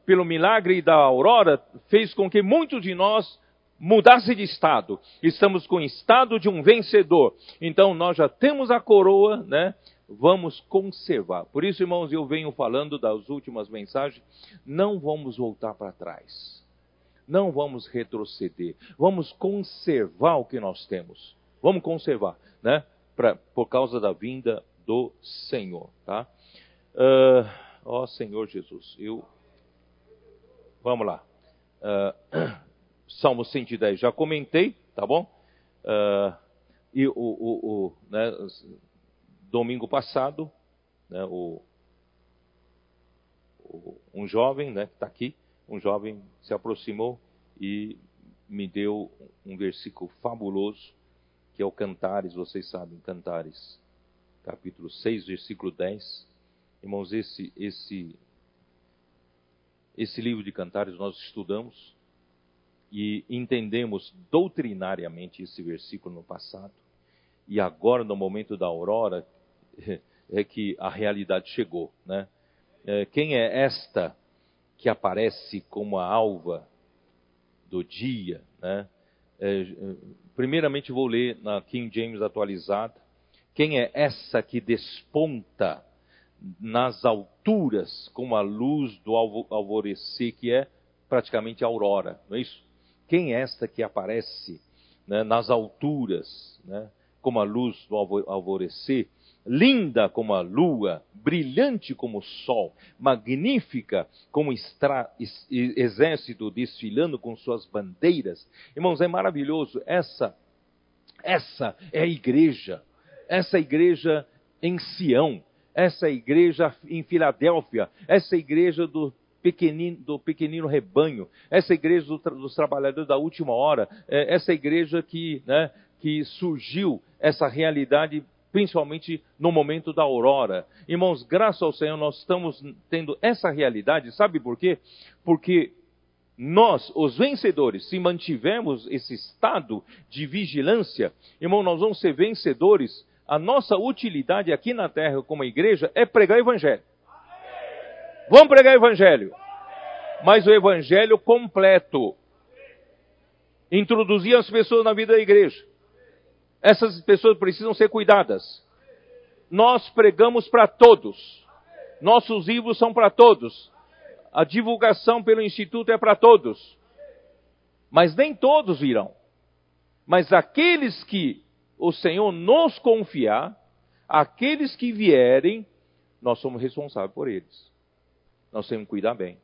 pelo milagre da aurora, fez com que muitos de nós mudasse de estado. Estamos com o estado de um vencedor. Então nós já temos a coroa, né? Vamos conservar. Por isso, irmãos, eu venho falando das últimas mensagens, não vamos voltar para trás. Não vamos retroceder. Vamos conservar o que nós temos. Vamos conservar, né? Pra, por causa da vinda do Senhor, tá? Uh, ó Senhor Jesus, eu. Vamos lá. Uh, Salmo 110 já comentei, tá bom? Uh, e o, o, o né, domingo passado, né, o, um jovem né, que está aqui, um jovem se aproximou e me deu um versículo fabuloso, que é o Cantares, vocês sabem, Cantares, capítulo 6, versículo 10. Irmãos, esse, esse, esse livro de Cantares nós estudamos e entendemos doutrinariamente esse versículo no passado, e agora, no momento da aurora, é que a realidade chegou. Né? É, quem é esta que aparece como a alva do dia? Né? É, primeiramente, vou ler na King James atualizada. Quem é essa que desponta nas alturas como a luz do alvorecer, que é praticamente a aurora, não é isso? Quem é esta que aparece né, nas alturas, né, como a luz do alvorecer, linda como a lua, brilhante como o sol, magnífica como extra, exército desfilando com suas bandeiras. Irmãos, é maravilhoso. Essa, essa é a igreja. Essa igreja em Sião. Essa igreja em Filadélfia. Essa igreja do pequenino, do pequenino rebanho, essa igreja dos trabalhadores da última hora, é, essa igreja que, né, que surgiu essa realidade principalmente no momento da aurora. Irmãos, graças ao Senhor, nós estamos tendo essa realidade, sabe por quê? Porque nós, os vencedores, se mantivermos esse estado de vigilância, irmão, nós vamos ser vencedores. A nossa utilidade aqui na terra como igreja é pregar o evangelho. Vamos pregar o evangelho. Mas o evangelho completo. Introduzir as pessoas na vida da igreja. Essas pessoas precisam ser cuidadas. Nós pregamos para todos. Nossos livros são para todos. A divulgação pelo Instituto é para todos. Mas nem todos virão. Mas aqueles que o Senhor nos confiar, aqueles que vierem, nós somos responsáveis por eles nós temos que cuidar bem.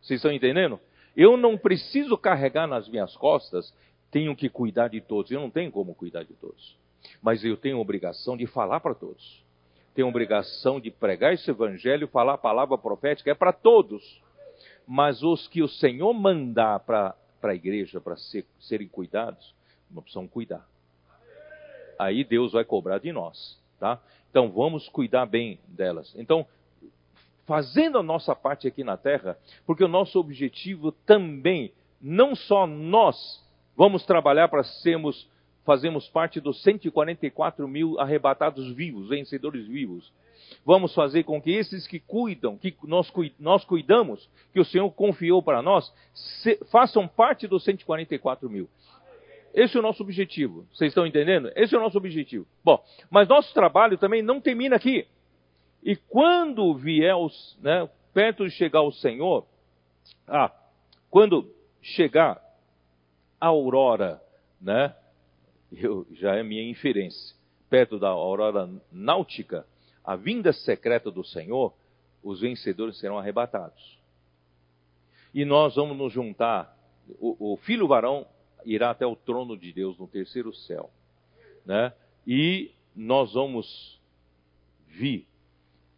Vocês estão entendendo? Eu não preciso carregar nas minhas costas, tenho que cuidar de todos. Eu não tenho como cuidar de todos. Mas eu tenho obrigação de falar para todos. Tenho obrigação de pregar esse evangelho, falar a palavra profética, é para todos. Mas os que o Senhor mandar para a igreja para ser, serem cuidados, nós precisamos cuidar. aí Deus vai cobrar de nós, tá? Então vamos cuidar bem delas. Então, fazendo a nossa parte aqui na terra, porque o nosso objetivo também, não só nós vamos trabalhar para sermos, fazemos parte dos 144 mil arrebatados vivos, vencedores vivos. Vamos fazer com que esses que cuidam, que nós, nós cuidamos, que o Senhor confiou para nós, se, façam parte dos 144 mil. Esse é o nosso objetivo. Vocês estão entendendo? Esse é o nosso objetivo. Bom, mas nosso trabalho também não termina aqui. E quando vier, os, né, perto de chegar o Senhor, ah, quando chegar a aurora, né, eu, já é minha inferência, perto da aurora náutica, a vinda secreta do Senhor, os vencedores serão arrebatados. E nós vamos nos juntar, o, o filho varão irá até o trono de Deus no terceiro céu, né? E nós vamos vir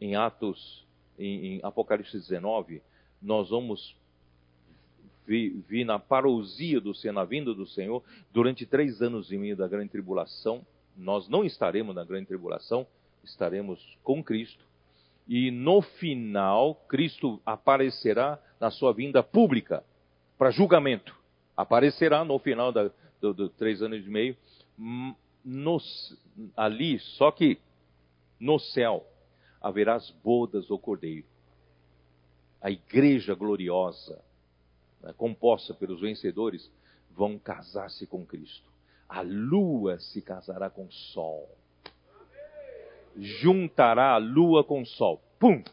em Atos, em, em Apocalipse 19, nós vamos vir, vir na parousia do Senhor, na vinda do Senhor, durante três anos e meio da grande tribulação. Nós não estaremos na grande tribulação, estaremos com Cristo. E no final, Cristo aparecerá na sua vinda pública para julgamento. Aparecerá no final dos do, do três anos e meio, hum, nos, ali, só que no céu haverá as bodas do Cordeiro. A igreja gloriosa, né, composta pelos vencedores, vão casar-se com Cristo. A lua se casará com o sol. Juntará a lua com o sol. Pum!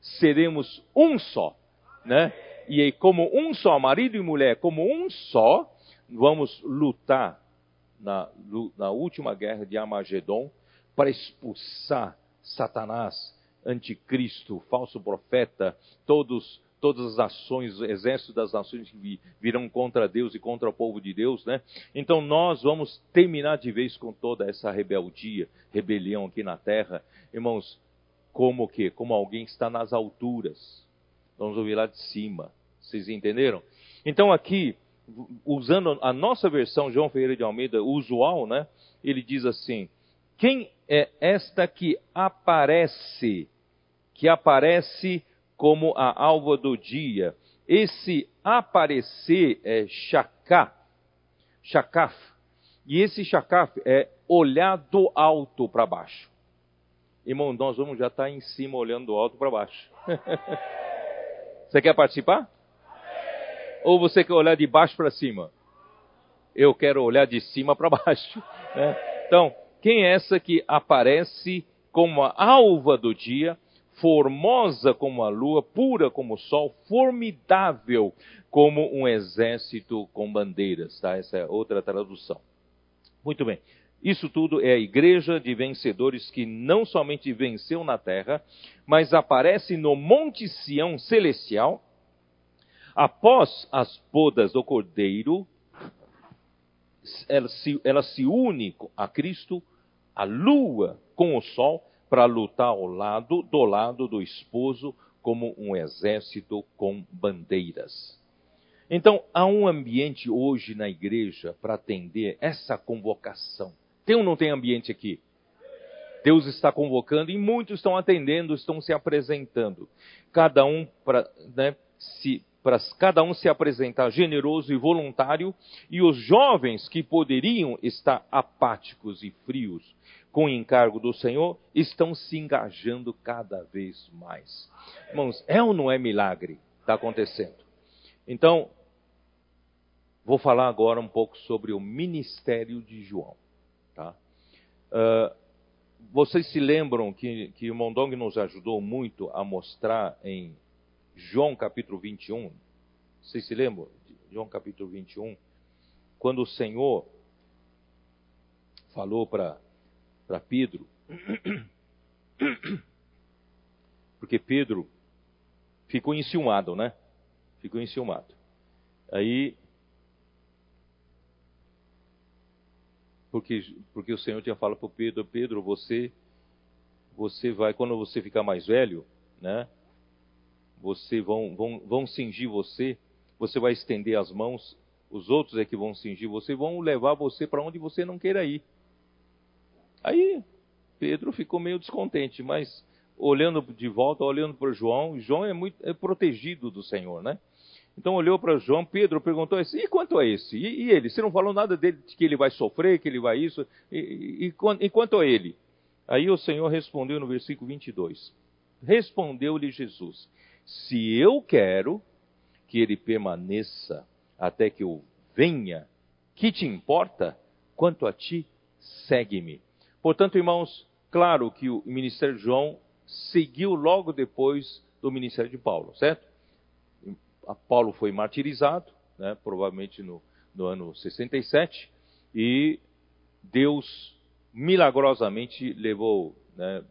Seremos um só, né? E aí, como um só, marido e mulher, como um só, vamos lutar na, na última guerra de Armagedon para expulsar Satanás, anticristo, falso profeta, todos todas as ações, o exército das nações que virão contra Deus e contra o povo de Deus, né? Então nós vamos terminar de vez com toda essa rebeldia, rebelião aqui na terra, irmãos, como que? Como alguém que está nas alturas. Vamos ouvir lá de cima. Vocês entenderam? Então aqui, usando a nossa versão João Ferreira de Almeida usual, né? Ele diz assim: quem é esta que aparece, que aparece como a alva do dia? Esse aparecer é chacá, chacaf. E esse chacaf é olhar do alto para baixo. Irmão, nós vamos já estar tá em cima olhando do alto para baixo. você quer participar? Ou você quer olhar de baixo para cima? Eu quero olhar de cima para baixo. Né? Então, quem é essa que aparece como a alva do dia, formosa como a lua, pura como o sol, formidável como um exército com bandeiras, tá? Essa é outra tradução. Muito bem. Isso tudo é a igreja de vencedores que não somente venceu na terra, mas aparece no Monte Sião celestial, após as bodas do Cordeiro, ela se, ela se une a Cristo a lua com o sol para lutar ao lado do lado do esposo como um exército com bandeiras. Então, há um ambiente hoje na igreja para atender essa convocação. Tem ou não tem ambiente aqui? Deus está convocando e muitos estão atendendo, estão se apresentando. Cada um para né, se para cada um se apresentar generoso e voluntário, e os jovens que poderiam estar apáticos e frios com o encargo do Senhor estão se engajando cada vez mais. Irmãos, é ou não é milagre? Está acontecendo. Então, vou falar agora um pouco sobre o ministério de João. Tá? Uh, vocês se lembram que, que o Mondong nos ajudou muito a mostrar em João capítulo 21, vocês se lembram? João capítulo 21, quando o Senhor falou para Pedro, porque Pedro ficou enciumado, né? Ficou enciumado. Aí, porque, porque o Senhor tinha falado para Pedro, Pedro, você, você vai, quando você ficar mais velho, né? Você vão, vão, vão cingir você, você vai estender as mãos, os outros é que vão cingir você, vão levar você para onde você não queira ir. Aí Pedro ficou meio descontente, mas olhando de volta, olhando para João, João é muito é protegido do Senhor, né? Então olhou para João, Pedro perguntou assim, e quanto a esse? E, e, ele? Você não falou nada dele, de que ele vai sofrer, que ele vai isso, e, e, e quanto a ele? Aí o Senhor respondeu no versículo 22. Respondeu-lhe Jesus, se eu quero que ele permaneça até que eu venha, que te importa? Quanto a ti, segue-me. Portanto, irmãos, claro que o ministério de João seguiu logo depois do ministério de Paulo, certo? Paulo foi martirizado, né, provavelmente no, no ano 67, e Deus milagrosamente levou né,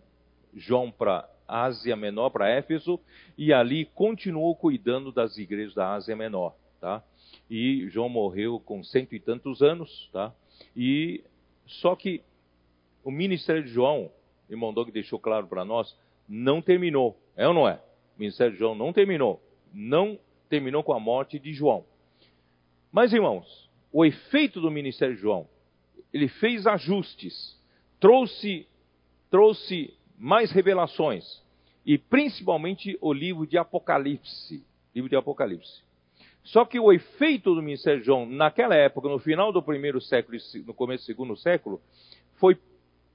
João para Ásia Menor, para Éfeso, e ali continuou cuidando das igrejas da Ásia Menor. Tá? E João morreu com cento e tantos anos, tá? e só que o ministério de João, irmão Doug deixou claro para nós, não terminou. É ou não é? O ministério de João não terminou. Não terminou com a morte de João. Mas, irmãos, o efeito do ministério de João, ele fez ajustes, trouxe, trouxe mais revelações, e principalmente o livro de Apocalipse. Livro de Apocalipse. Só que o efeito do ministério de João, naquela época, no final do primeiro século e no começo do segundo século, foi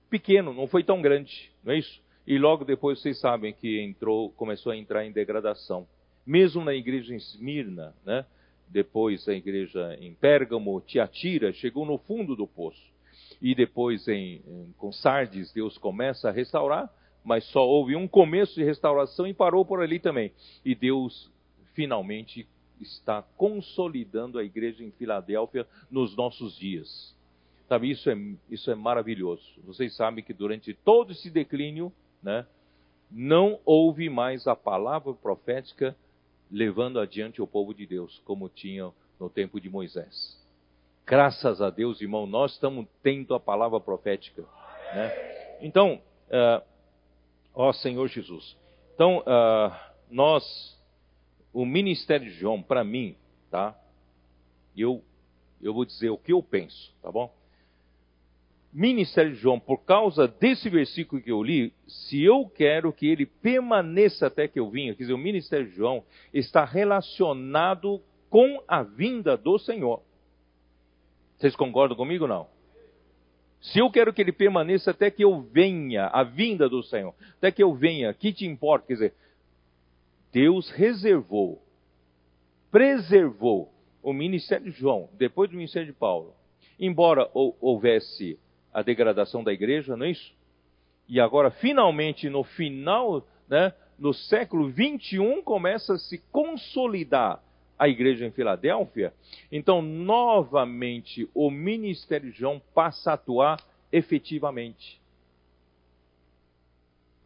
pequeno, não foi tão grande, não é isso? E logo depois vocês sabem que entrou, começou a entrar em degradação. Mesmo na igreja em Esmirna, né? depois a igreja em Pérgamo, Tiatira, chegou no fundo do poço. E depois em, em, com Sardes, Deus começa a restaurar, mas só houve um começo de restauração e parou por ali também. E Deus finalmente está consolidando a igreja em Filadélfia nos nossos dias. Sabe, isso é, isso é maravilhoso. Vocês sabem que durante todo esse declínio, né, não houve mais a palavra profética levando adiante o povo de Deus, como tinha no tempo de Moisés. Graças a Deus, irmão, nós estamos tendo a palavra profética. Né? Então, uh, ó Senhor Jesus. Então, uh, nós, o ministério de João, para mim, tá? Eu, eu vou dizer o que eu penso, tá bom? ministério de João, por causa desse versículo que eu li, se eu quero que ele permaneça até que eu vinha, quer dizer, o ministério de João está relacionado com a vinda do Senhor. Vocês concordam comigo não? Se eu quero que ele permaneça até que eu venha, a vinda do Senhor, até que eu venha, que te importa? Quer dizer, Deus reservou, preservou o ministério de João, depois do ministério de Paulo. Embora houvesse a degradação da igreja, não é isso? E agora, finalmente, no final, né, no século 21, começa a se consolidar a igreja em Filadélfia. Então, novamente, o ministério de João passa a atuar efetivamente.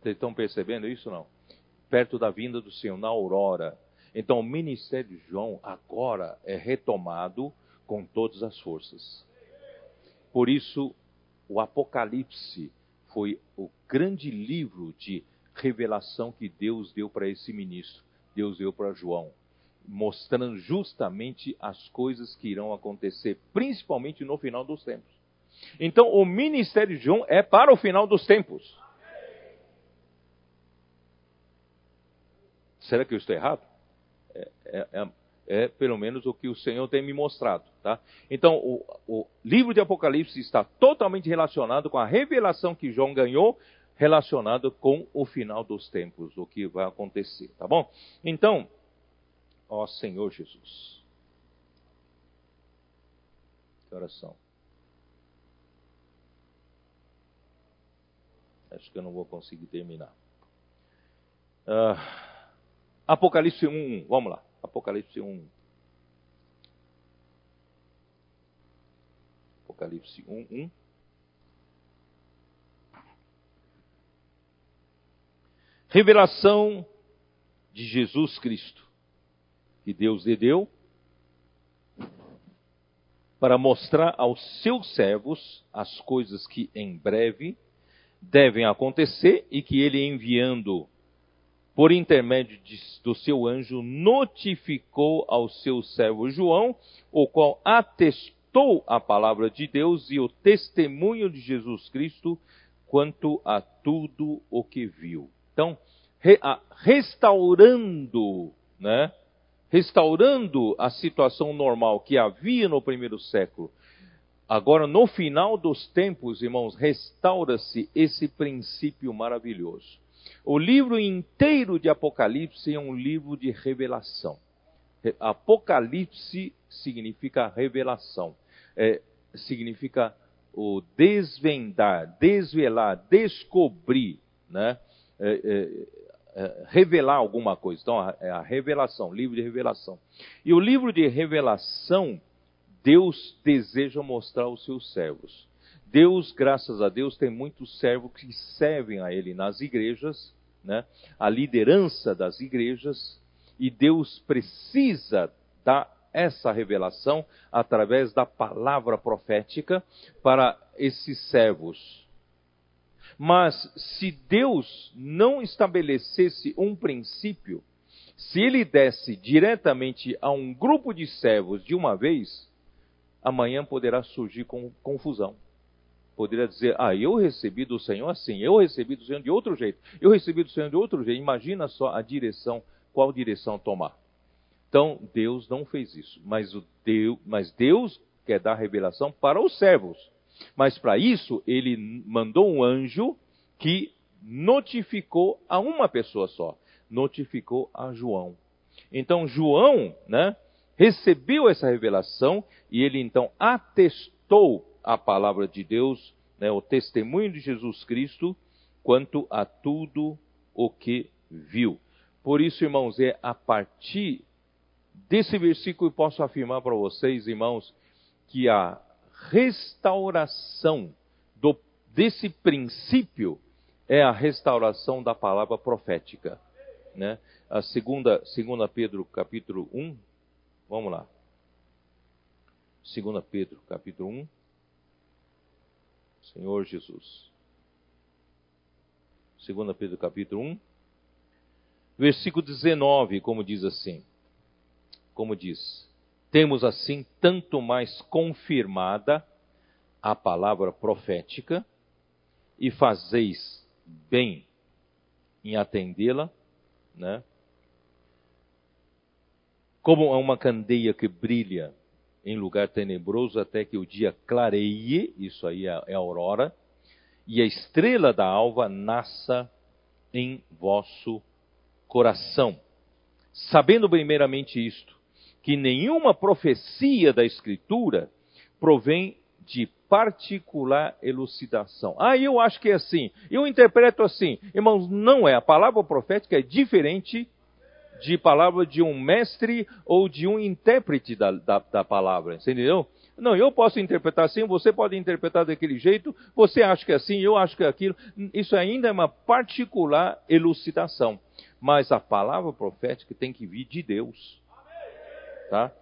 Vocês estão percebendo isso não? Perto da vinda do Senhor, na aurora. Então, o ministério de João agora é retomado com todas as forças. Por isso, o Apocalipse foi o grande livro de revelação que Deus deu para esse ministro, Deus deu para João, mostrando justamente as coisas que irão acontecer, principalmente no final dos tempos. Então, o ministério de João é para o final dos tempos. Será que eu estou errado? É, é, é, é pelo menos o que o Senhor tem me mostrado. Tá? Então, o, o livro de Apocalipse está totalmente relacionado com a revelação que João ganhou, relacionado com o final dos tempos, o que vai acontecer, tá bom? Então, ó Senhor Jesus. Que oração. Acho que eu não vou conseguir terminar. Uh, Apocalipse 1, vamos lá. Apocalipse 1. Apocalipse 1, 1. Revelação de Jesus Cristo, que Deus lhe deu para mostrar aos seus servos as coisas que em breve devem acontecer e que ele enviando por intermédio de, do seu anjo, notificou ao seu servo João, o qual atestou a palavra de Deus e o testemunho de Jesus Cristo quanto a tudo o que viu. Então, re, a, restaurando, né? Restaurando a situação normal que havia no primeiro século. Agora, no final dos tempos, irmãos, restaura-se esse princípio maravilhoso. O livro inteiro de Apocalipse é um livro de revelação. Apocalipse significa revelação, é, significa o desvendar, desvelar, descobrir, né? É, é, revelar alguma coisa. Então, é a revelação, livro de revelação. E o livro de revelação, Deus deseja mostrar aos seus servos. Deus, graças a Deus, tem muitos servos que servem a Ele nas igrejas, né? a liderança das igrejas, e Deus precisa dar essa revelação através da palavra profética para esses servos. Mas se Deus não estabelecesse um princípio, se ele desse diretamente a um grupo de servos de uma vez, amanhã poderá surgir confusão. Poderia dizer, ah, eu recebi do Senhor assim, eu recebi do Senhor de outro jeito, eu recebi do Senhor de outro jeito. Imagina só a direção qual direção tomar. Então, Deus não fez isso. Mas, Deus, mas Deus quer dar revelação para os servos. Mas para isso, ele mandou um anjo que notificou a uma pessoa só. Notificou a João. Então, João, né, recebeu essa revelação e ele então atestou a palavra de Deus, né, o testemunho de Jesus Cristo, quanto a tudo o que viu. Por isso, irmãos, é a partir desse versículo eu posso afirmar para vocês, irmãos, que a restauração do, desse princípio é a restauração da palavra profética. Né? A segunda, segunda Pedro capítulo 1, vamos lá. Segunda Pedro capítulo 1, Senhor Jesus. Segunda Pedro capítulo 1, Versículo 19, como diz assim: Como diz, temos assim tanto mais confirmada a palavra profética e fazeis bem em atendê-la, né? Como uma candeia que brilha em lugar tenebroso até que o dia clareie, isso aí é, é a aurora, e a estrela da alva nasça em vosso coração, sabendo primeiramente isto, que nenhuma profecia da Escritura provém de particular elucidação. Ah, eu acho que é assim, eu interpreto assim. Irmãos, não é. A palavra profética é diferente de palavra de um mestre ou de um intérprete da, da, da palavra, entendeu? Não, eu posso interpretar assim, você pode interpretar daquele jeito, você acha que é assim, eu acho que é aquilo. Isso ainda é uma particular elucidação mas a palavra profética tem que vir de Deus. Tá?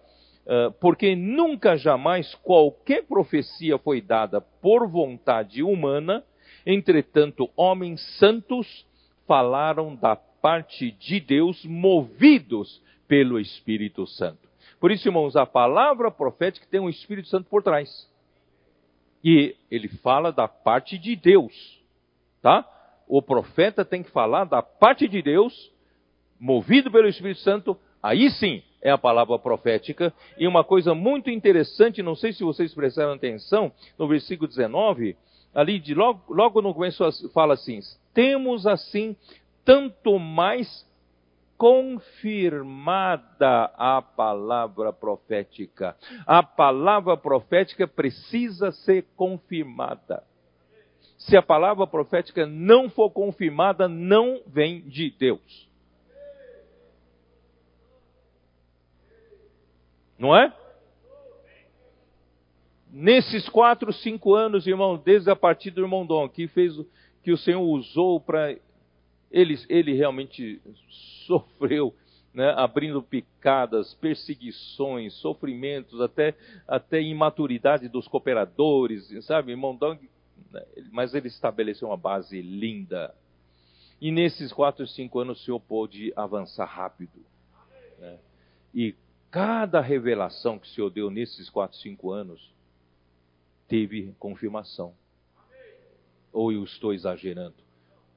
Ah, porque nunca jamais qualquer profecia foi dada por vontade humana, entretanto, homens santos falaram da parte de Deus, movidos pelo Espírito Santo. Por isso, irmãos, a palavra profética tem um Espírito Santo por trás. E ele fala da parte de Deus, tá? O profeta tem que falar da parte de Deus movido pelo Espírito Santo, aí sim é a palavra profética. E uma coisa muito interessante, não sei se vocês prestaram atenção, no versículo 19, ali de logo, logo no começo fala assim: temos assim tanto mais confirmada a palavra profética. A palavra profética precisa ser confirmada. Se a palavra profética não for confirmada, não vem de Deus. Não é? Nesses quatro, cinco anos, irmão, desde a partida do irmão Dom, que fez que o Senhor usou para ele, ele realmente sofreu, né, abrindo picadas, perseguições, sofrimentos, até, até imaturidade dos cooperadores, sabe, irmão Dong, né, mas ele estabeleceu uma base linda. E nesses quatro, cinco anos o Senhor pôde avançar rápido. Né, e cada revelação que o Senhor deu nesses quatro, cinco anos teve confirmação. Ou eu estou exagerando?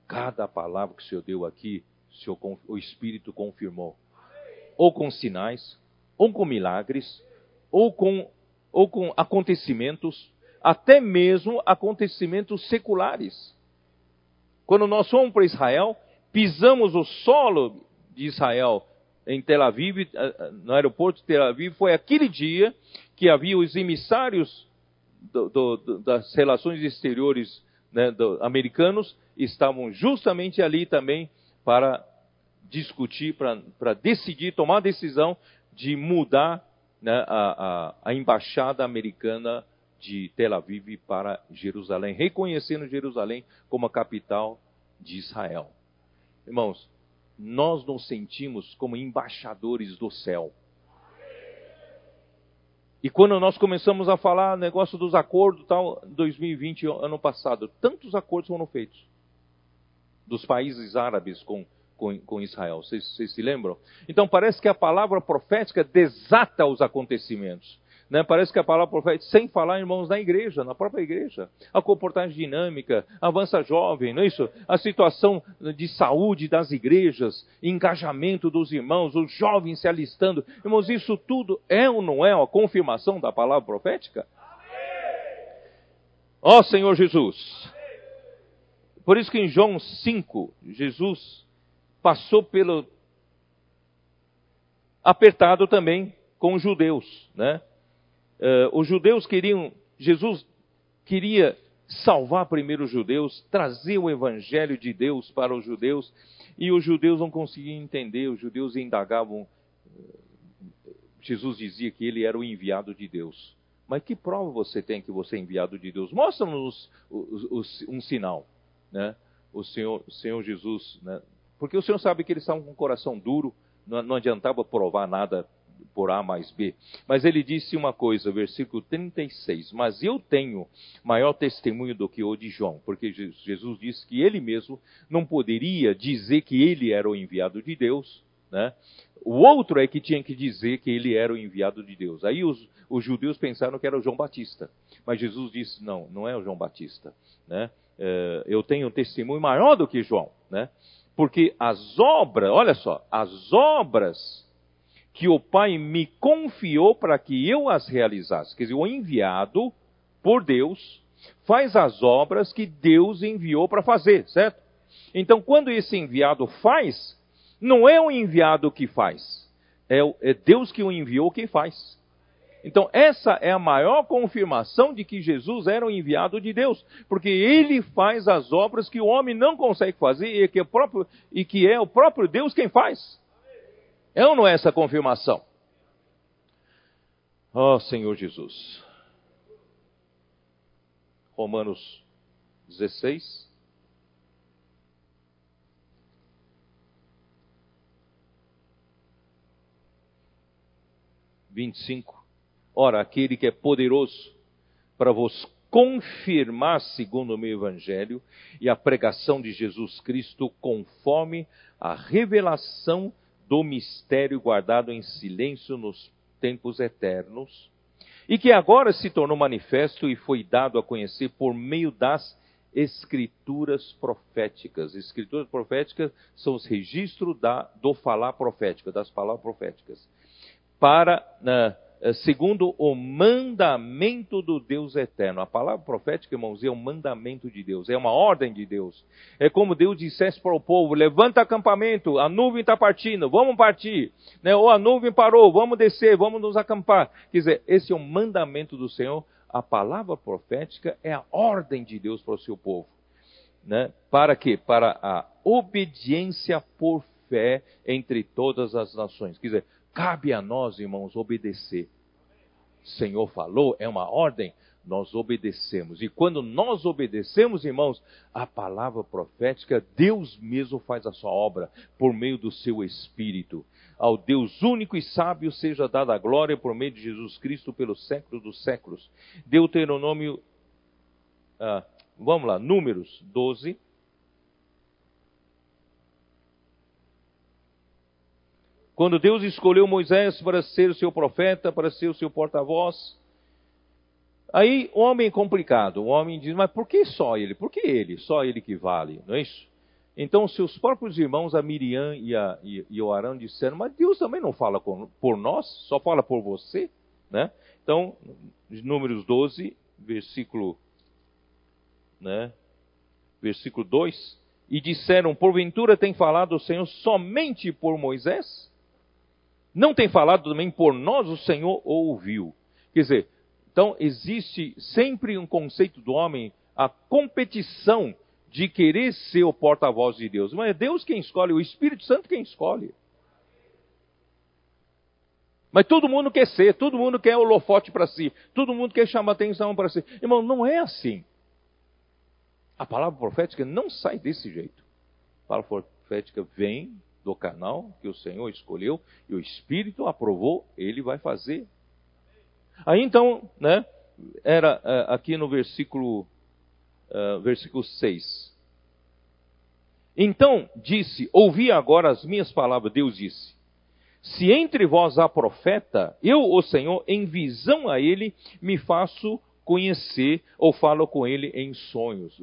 Cada palavra que o Senhor deu aqui, o, Senhor, o Espírito confirmou. Ou com sinais, ou com milagres, ou com, ou com acontecimentos, até mesmo acontecimentos seculares. Quando nós fomos para Israel, pisamos o solo de Israel em Tel Aviv, eh, eh, no aeroporto de Tel Aviv, foi aquele dia que havia os emissários do, do, das relações exteriores né, do, americanos, estavam justamente ali também para discutir, para, para decidir, tomar a decisão de mudar né, a, a, a embaixada americana de Tel Aviv para Jerusalém, reconhecendo Jerusalém como a capital de Israel. Irmãos, nós nos sentimos como embaixadores do céu. E quando nós começamos a falar negócio dos acordos, tal, 2020, ano passado, tantos acordos foram feitos dos países árabes com, com, com Israel. Vocês, vocês se lembram? Então parece que a palavra profética desata os acontecimentos. Né? Parece que a palavra profética, sem falar, irmãos, na igreja, na própria igreja. A comportagem dinâmica, avança jovem, não é isso? A situação de saúde das igrejas, engajamento dos irmãos, os jovens se alistando. Irmãos, isso tudo é ou não é a confirmação da palavra profética? Ó oh, Senhor Jesus! Por isso que em João 5, Jesus passou pelo apertado também com os judeus, né? Uh, os judeus queriam, Jesus queria salvar primeiro os judeus, trazer o evangelho de Deus para os judeus, e os judeus não conseguiam entender, os judeus indagavam. Jesus dizia que ele era o enviado de Deus. Mas que prova você tem que você é enviado de Deus? Mostra-nos um sinal, né? O Senhor, o Senhor Jesus, né? Porque o Senhor sabe que eles estavam com o coração duro, não, não adiantava provar nada por A mais B. Mas ele disse uma coisa, versículo 36. Mas eu tenho maior testemunho do que o de João, porque Jesus disse que ele mesmo não poderia dizer que ele era o enviado de Deus, né? O outro é que tinha que dizer que ele era o enviado de Deus. Aí os, os judeus pensaram que era o João Batista. Mas Jesus disse: não, não é o João Batista. Né? É, eu tenho um testemunho maior do que João. Né? Porque as obras, olha só, as obras que o Pai me confiou para que eu as realizasse. Quer dizer, o enviado por Deus faz as obras que Deus enviou para fazer, certo? Então, quando esse enviado faz, não é o enviado que faz, é, é Deus que o enviou quem faz. Então, essa é a maior confirmação de que Jesus era o enviado de Deus, porque ele faz as obras que o homem não consegue fazer e que, é próprio, e que é o próprio Deus quem faz. É ou não é essa confirmação? Oh, Senhor Jesus. Romanos 16. Vinte e cinco. Ora, aquele que é poderoso para vos confirmar segundo o meu evangelho e a pregação de Jesus Cristo conforme a revelação do mistério guardado em silêncio nos tempos eternos, e que agora se tornou manifesto e foi dado a conhecer por meio das escrituras proféticas. Escrituras proféticas são os registros da, do falar profético, das palavras proféticas. Para, uh, segundo o mandamento do Deus eterno. A palavra profética, irmãos, é um mandamento de Deus, é uma ordem de Deus. É como Deus dissesse para o povo: levanta acampamento, a nuvem está partindo, vamos partir. Né? Ou a nuvem parou, vamos descer, vamos nos acampar. Quer dizer, esse é um mandamento do Senhor. A palavra profética é a ordem de Deus para o seu povo. Né? Para quê? Para a obediência por fé entre todas as nações. Quer dizer, Cabe a nós, irmãos, obedecer. O Senhor falou, é uma ordem, nós obedecemos. E quando nós obedecemos, irmãos, a palavra profética, Deus mesmo faz a sua obra por meio do seu Espírito. Ao Deus único e sábio seja dada a glória por meio de Jesus Cristo pelos séculos dos séculos. Deuteronômio, ah, vamos lá, Números 12, Quando Deus escolheu Moisés para ser o seu profeta, para ser o seu porta-voz, Aí o homem é complicado, o homem diz, mas por que só ele? Por que ele? Só ele que vale, não é isso? Então seus próprios irmãos, a Miriam e, a, e, e o Arão, disseram, mas Deus também não fala com, por nós, só fala por você, né? Então, Números 12, versículo, né? Versículo 2, e disseram, porventura tem falado o Senhor somente por Moisés? Não tem falado também por nós, o Senhor ouviu. Quer dizer, então existe sempre um conceito do homem, a competição de querer ser o porta-voz de Deus. Mas é Deus quem escolhe, o Espírito Santo quem escolhe. Mas todo mundo quer ser, todo mundo quer holofote para si, todo mundo quer chamar atenção para si. Irmão, não é assim. A palavra profética não sai desse jeito. A palavra profética vem do canal que o Senhor escolheu e o Espírito aprovou, ele vai fazer. Aí então, né, era uh, aqui no versículo, uh, versículo 6. Então disse: Ouvi agora as minhas palavras. Deus disse: Se entre vós há profeta, eu, o Senhor, em visão a ele, me faço conhecer ou falo com ele em sonhos.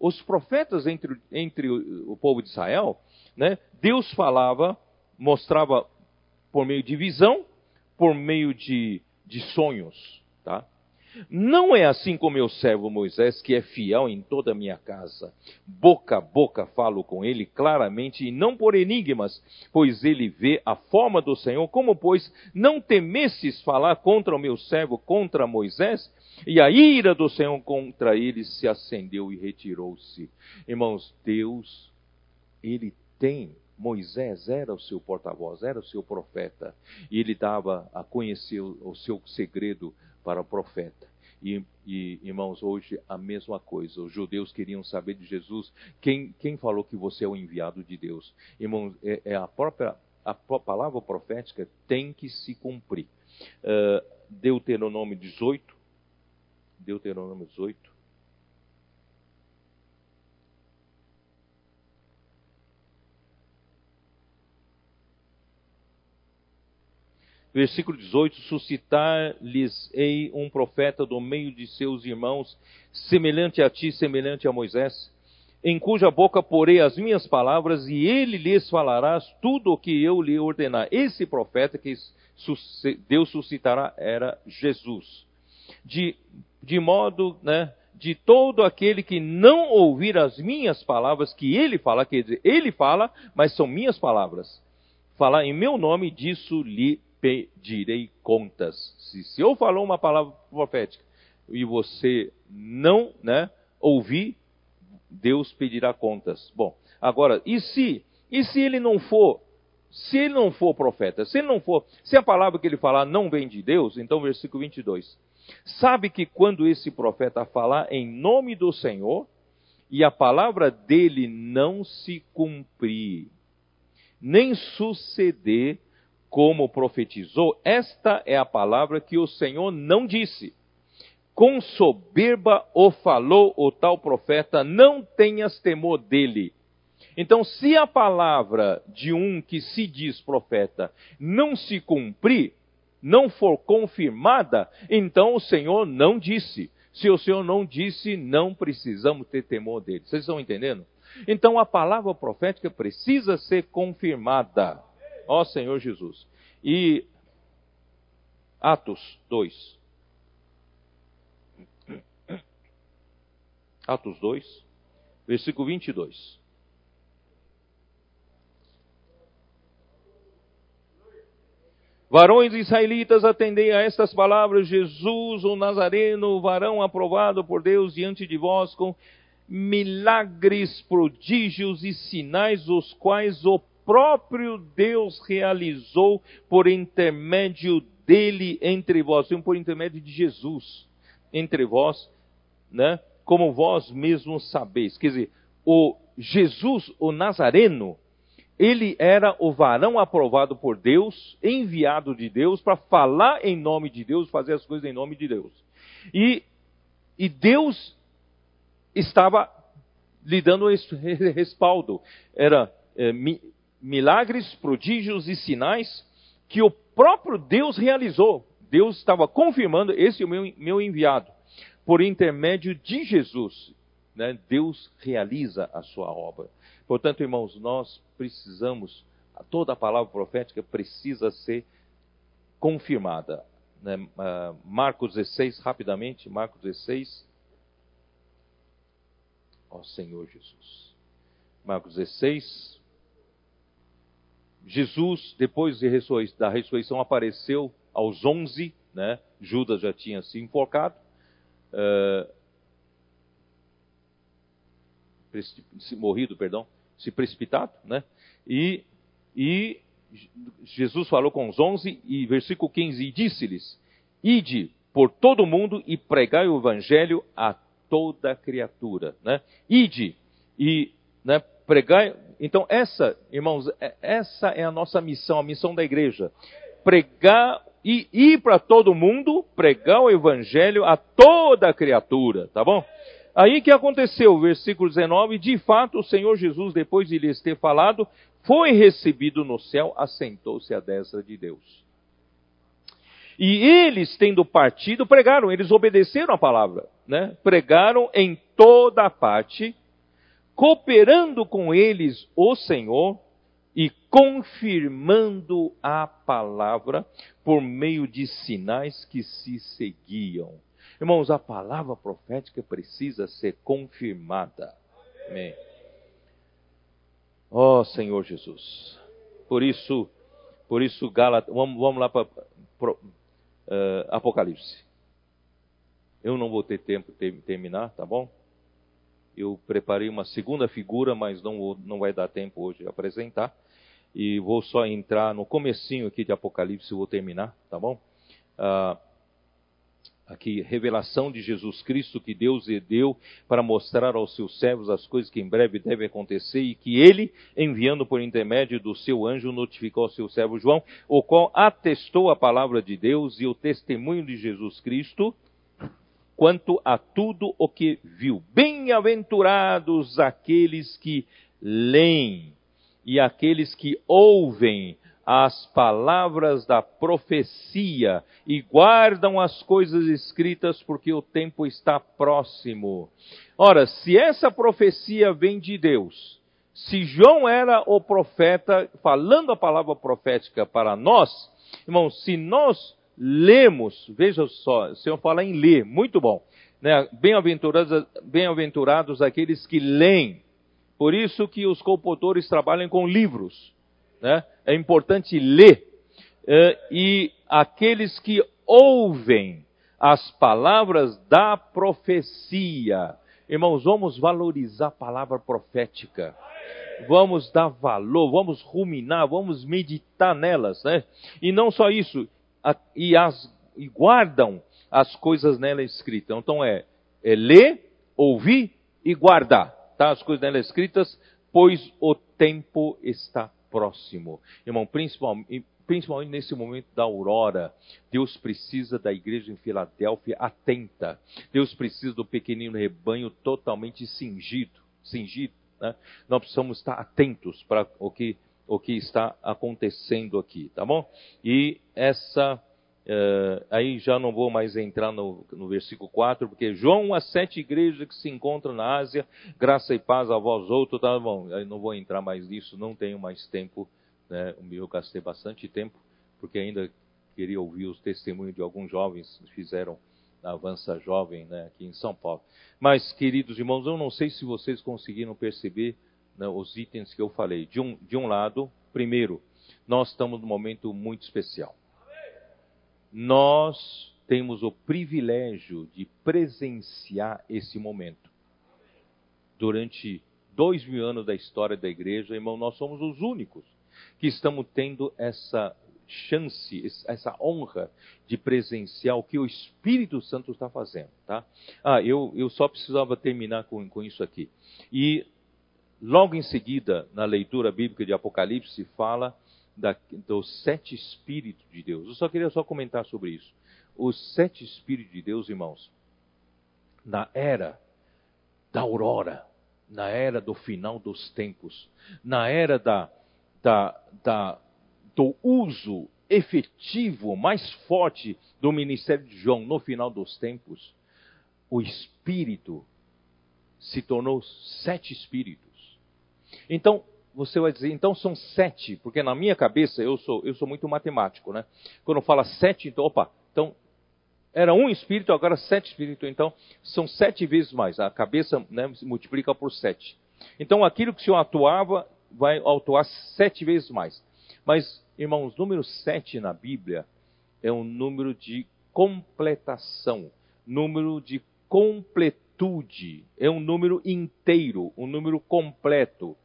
Os profetas entre, entre o povo de Israel né? Deus falava, mostrava por meio de visão, por meio de, de sonhos. Tá? Não é assim com meu servo Moisés, que é fiel em toda a minha casa. Boca a boca falo com ele claramente, e não por enigmas, pois ele vê a forma do Senhor. Como, pois, não temesses falar contra o meu servo, contra Moisés? E a ira do Senhor contra ele se acendeu e retirou-se. Irmãos, Deus, ele tem. Moisés era o seu porta-voz, era o seu profeta, e ele dava a conhecer o, seu segredo para o profeta. E, e, irmãos, hoje a mesma coisa. Os judeus queriam saber de Jesus. Quem, quem falou que você é o enviado de Deus? Irmãos, é, é a própria a palavra profética tem que se cumprir. Uh, Deuteronômio 18. Deuteronômio 18. Versículo 18: Suscitar-lhes-ei um profeta do meio de seus irmãos, semelhante a ti, semelhante a Moisés, em cuja boca porei as minhas palavras, e ele lhes falará tudo o que eu lhe ordenar. Esse profeta que Deus suscitará era Jesus. De, de modo, né, de todo aquele que não ouvir as minhas palavras, que ele fala, quer dizer, ele fala, mas são minhas palavras. Falar em meu nome, disso lhe pedirei contas. Se, se eu falar uma palavra profética e você não né, ouvir, Deus pedirá contas. Bom, agora, e se, e se ele não for, se ele não for profeta, se ele não for, se a palavra que ele falar não vem de Deus, então versículo 22. Sabe que quando esse profeta falar em nome do Senhor, e a palavra dele não se cumprir, nem suceder como profetizou, esta é a palavra que o Senhor não disse. Com soberba o falou o tal profeta, não tenhas temor dele. Então, se a palavra de um que se diz profeta não se cumprir, não for confirmada, então o Senhor não disse. Se o Senhor não disse, não precisamos ter temor dele. Vocês estão entendendo? Então a palavra profética precisa ser confirmada ó Senhor Jesus. E Atos 2. Atos 2, versículo 22. Varões israelitas, atendei a estas palavras: Jesus, o Nazareno, varão aprovado por Deus diante de vós, com milagres, prodígios e sinais, os quais o próprio Deus realizou por intermédio dele entre vós, por intermédio de Jesus entre vós, né? Como vós mesmos sabeis. Quer dizer, o Jesus, o Nazareno, ele era o varão aprovado por Deus, enviado de Deus para falar em nome de Deus, fazer as coisas em nome de Deus. E, e Deus estava lhe dando esse respaldo. Era é, milagres, prodígios e sinais que o próprio Deus realizou. Deus estava confirmando esse é o meu, meu enviado. por intermédio de Jesus, né, Deus realiza a sua obra. Portanto, irmãos, nós precisamos, toda a palavra profética precisa ser confirmada. Né? Uh, Marcos 16, rapidamente, Marcos 16. Ó Senhor Jesus. Marcos 16. Jesus, depois de da ressurreição, apareceu aos 11, né? Judas já tinha se enforcado. Uh, morrido, perdão, se precipitado, né? E, e Jesus falou com os onze, e versículo 15, e disse-lhes, ide por todo o mundo e pregai o evangelho a toda criatura, né? Ide e né, pregai. Então essa, irmãos, é, essa é a nossa missão, a missão da igreja, pregar e ir para todo mundo, pregar o evangelho a toda criatura, tá bom? Aí que aconteceu, versículo 19, de fato o Senhor Jesus, depois de lhes ter falado, foi recebido no céu, assentou-se à destra de Deus. E eles, tendo partido, pregaram, eles obedeceram a palavra, né? Pregaram em toda parte, cooperando com eles o Senhor e confirmando a palavra por meio de sinais que se seguiam. Irmãos, a palavra profética precisa ser confirmada. Amém. Ó oh, Senhor Jesus. Por isso, por isso, Gálatas, vamos, vamos lá para uh, Apocalipse. Eu não vou ter tempo de terminar, tá bom? Eu preparei uma segunda figura, mas não, não vai dar tempo hoje de apresentar. E vou só entrar no comecinho aqui de Apocalipse e vou terminar, tá bom? Uh, aqui, revelação de Jesus Cristo que Deus lhe deu para mostrar aos seus servos as coisas que em breve devem acontecer e que ele, enviando por intermédio do seu anjo, notificou ao seu servo João, o qual atestou a palavra de Deus e o testemunho de Jesus Cristo quanto a tudo o que viu. Bem-aventurados aqueles que leem e aqueles que ouvem as palavras da profecia e guardam as coisas escritas porque o tempo está próximo. Ora, se essa profecia vem de Deus, se João era o profeta falando a palavra profética para nós, irmãos, se nós lemos, veja só, o Senhor fala em ler, muito bom. Né? Bem-aventurados, bem-aventurados aqueles que leem. Por isso que os compositores trabalham com livros né? é importante ler. Uh, e aqueles que ouvem as palavras da profecia. Irmãos, vamos valorizar a palavra profética. Vamos dar valor, vamos ruminar, vamos meditar nelas, né? E não só isso, a, e, as, e guardam as coisas nela escritas. Então é, é ler, ouvir e guardar, tá? As coisas nela escritas, pois o tempo está próximo. Irmão, principalmente, principalmente nesse momento da aurora, Deus precisa da igreja em Filadélfia atenta. Deus precisa do pequenino rebanho totalmente cingido. cingido né? Nós precisamos estar atentos para o que, o que está acontecendo aqui, tá bom? E essa. Uh, aí já não vou mais entrar no, no, versículo 4, porque João, as sete igrejas que se encontram na Ásia, graça e paz a vós outros, tá bom, aí não vou entrar mais nisso, não tenho mais tempo, né, eu gastei bastante tempo, porque ainda queria ouvir os testemunhos de alguns jovens que fizeram a Avança Jovem né, aqui em São Paulo. Mas, queridos irmãos, eu não sei se vocês conseguiram perceber né, os itens que eu falei. De um, de um lado, primeiro, nós estamos num momento muito especial nós temos o privilégio de presenciar esse momento. Durante dois mil anos da história da igreja, irmão, nós somos os únicos que estamos tendo essa chance, essa honra de presenciar o que o Espírito Santo está fazendo, tá? Ah, eu, eu só precisava terminar com, com isso aqui. E logo em seguida, na leitura bíblica de Apocalipse, fala da, dos sete Espíritos de Deus. Eu só queria só comentar sobre isso. Os sete Espíritos de Deus, irmãos, na era da aurora, na era do final dos tempos, na era da, da, da, do uso efetivo, mais forte do ministério de João no final dos tempos, o espírito se tornou sete espíritos. Então, você vai dizer, então são sete, porque na minha cabeça eu sou, eu sou muito matemático, né? Quando fala sete, então, opa, então era um espírito, agora sete espíritos, então são sete vezes mais. A cabeça né, se multiplica por sete. Então aquilo que o Senhor atuava vai atuar sete vezes mais. Mas, irmãos, número sete na Bíblia é um número de completação, número de completude, é um número inteiro, um número completo.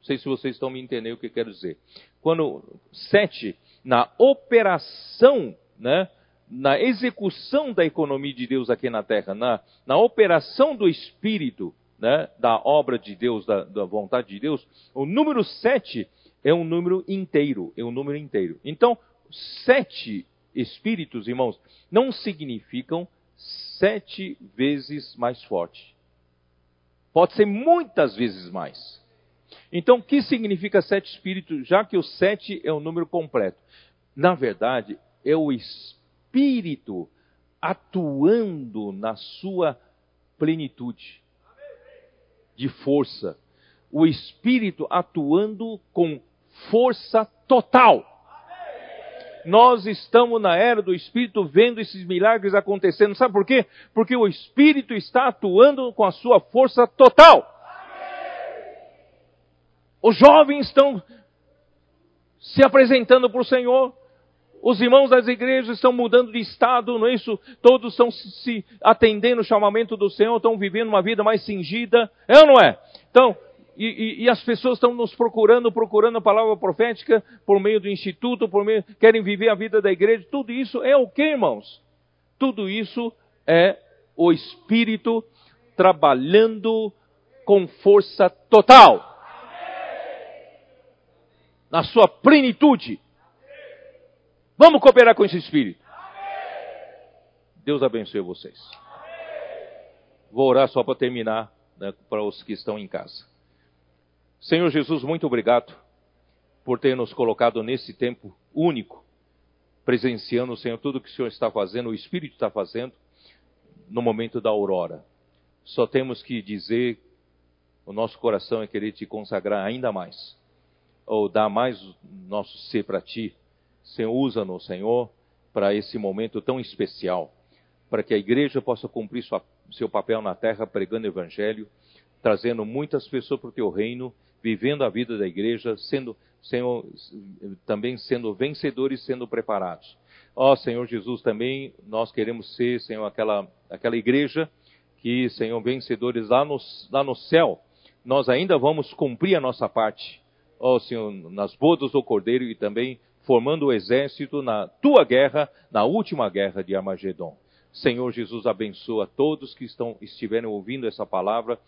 Não sei se vocês estão me entendendo o que eu quero dizer. Quando sete, na operação, né, na execução da economia de Deus aqui na terra, na, na operação do Espírito, né, da obra de Deus, da, da vontade de Deus, o número sete é um número inteiro, é um número inteiro. Então, sete espíritos, irmãos, não significam sete vezes mais forte. Pode ser muitas vezes mais. Então, o que significa sete espíritos, já que o sete é o número completo? Na verdade, é o espírito atuando na sua plenitude de força. O espírito atuando com força total. Nós estamos na era do Espírito vendo esses milagres acontecendo. Sabe por quê? Porque o Espírito está atuando com a sua força total. Os jovens estão se apresentando para o Senhor. Os irmãos das igrejas estão mudando de estado, não é isso? Todos estão se atendendo o chamamento do Senhor, estão vivendo uma vida mais cingida. É ou não é? Então, e, e, e, as pessoas estão nos procurando, procurando a palavra profética por meio do instituto, por meio, querem viver a vida da igreja. Tudo isso é o que, irmãos? Tudo isso é o Espírito trabalhando com força total na sua plenitude. Vamos cooperar com esse Espírito. Deus abençoe vocês. Vou orar só para terminar, né, para os que estão em casa. Senhor Jesus, muito obrigado por ter nos colocado nesse tempo único, presenciando, Senhor, tudo que o Senhor está fazendo, o Espírito está fazendo, no momento da aurora. Só temos que dizer, o nosso coração é querer te consagrar ainda mais ou dar mais nosso ser para ti. Senhor, usa-nos, Senhor, para esse momento tão especial, para que a igreja possa cumprir sua, seu papel na terra pregando o evangelho, trazendo muitas pessoas para o teu reino, vivendo a vida da igreja, sendo, Senhor, também sendo vencedores, sendo preparados. Ó Senhor Jesus, também nós queremos ser, Senhor, aquela, aquela igreja que, Senhor, vencedores lá no, lá no céu, nós ainda vamos cumprir a nossa parte ó Senhor, nas bodas do Cordeiro e também formando o exército na tua guerra, na última guerra de Armagedon. Senhor Jesus, abençoa todos que estão, estiverem ouvindo essa palavra,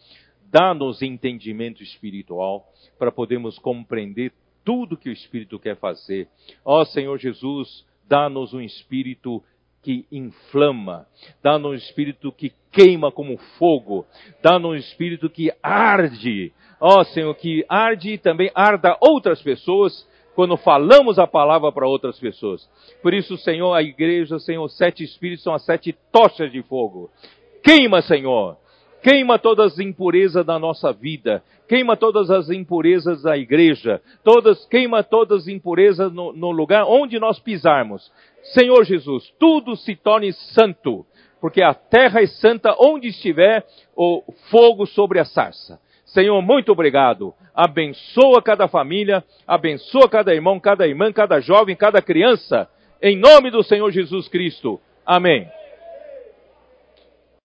dá-nos entendimento espiritual para podermos compreender tudo que o Espírito quer fazer. Ó Senhor Jesus, dá-nos um espírito que inflama, dá-nos um espírito que queima como fogo, dá-nos um espírito que arde, ó oh, Senhor, que arde e também arda outras pessoas quando falamos a palavra para outras pessoas. Por isso, Senhor, a igreja, Senhor, sete espíritos são as sete tochas de fogo. Queima, Senhor. Queima todas as impurezas da nossa vida. Queima todas as impurezas da igreja. Todas, queima todas as impurezas no, no lugar onde nós pisarmos. Senhor Jesus, tudo se torne santo. Porque a terra é santa onde estiver o fogo sobre a sarça. Senhor, muito obrigado. Abençoa cada família, abençoa cada irmão, cada irmã, cada jovem, cada criança. Em nome do Senhor Jesus Cristo. Amém.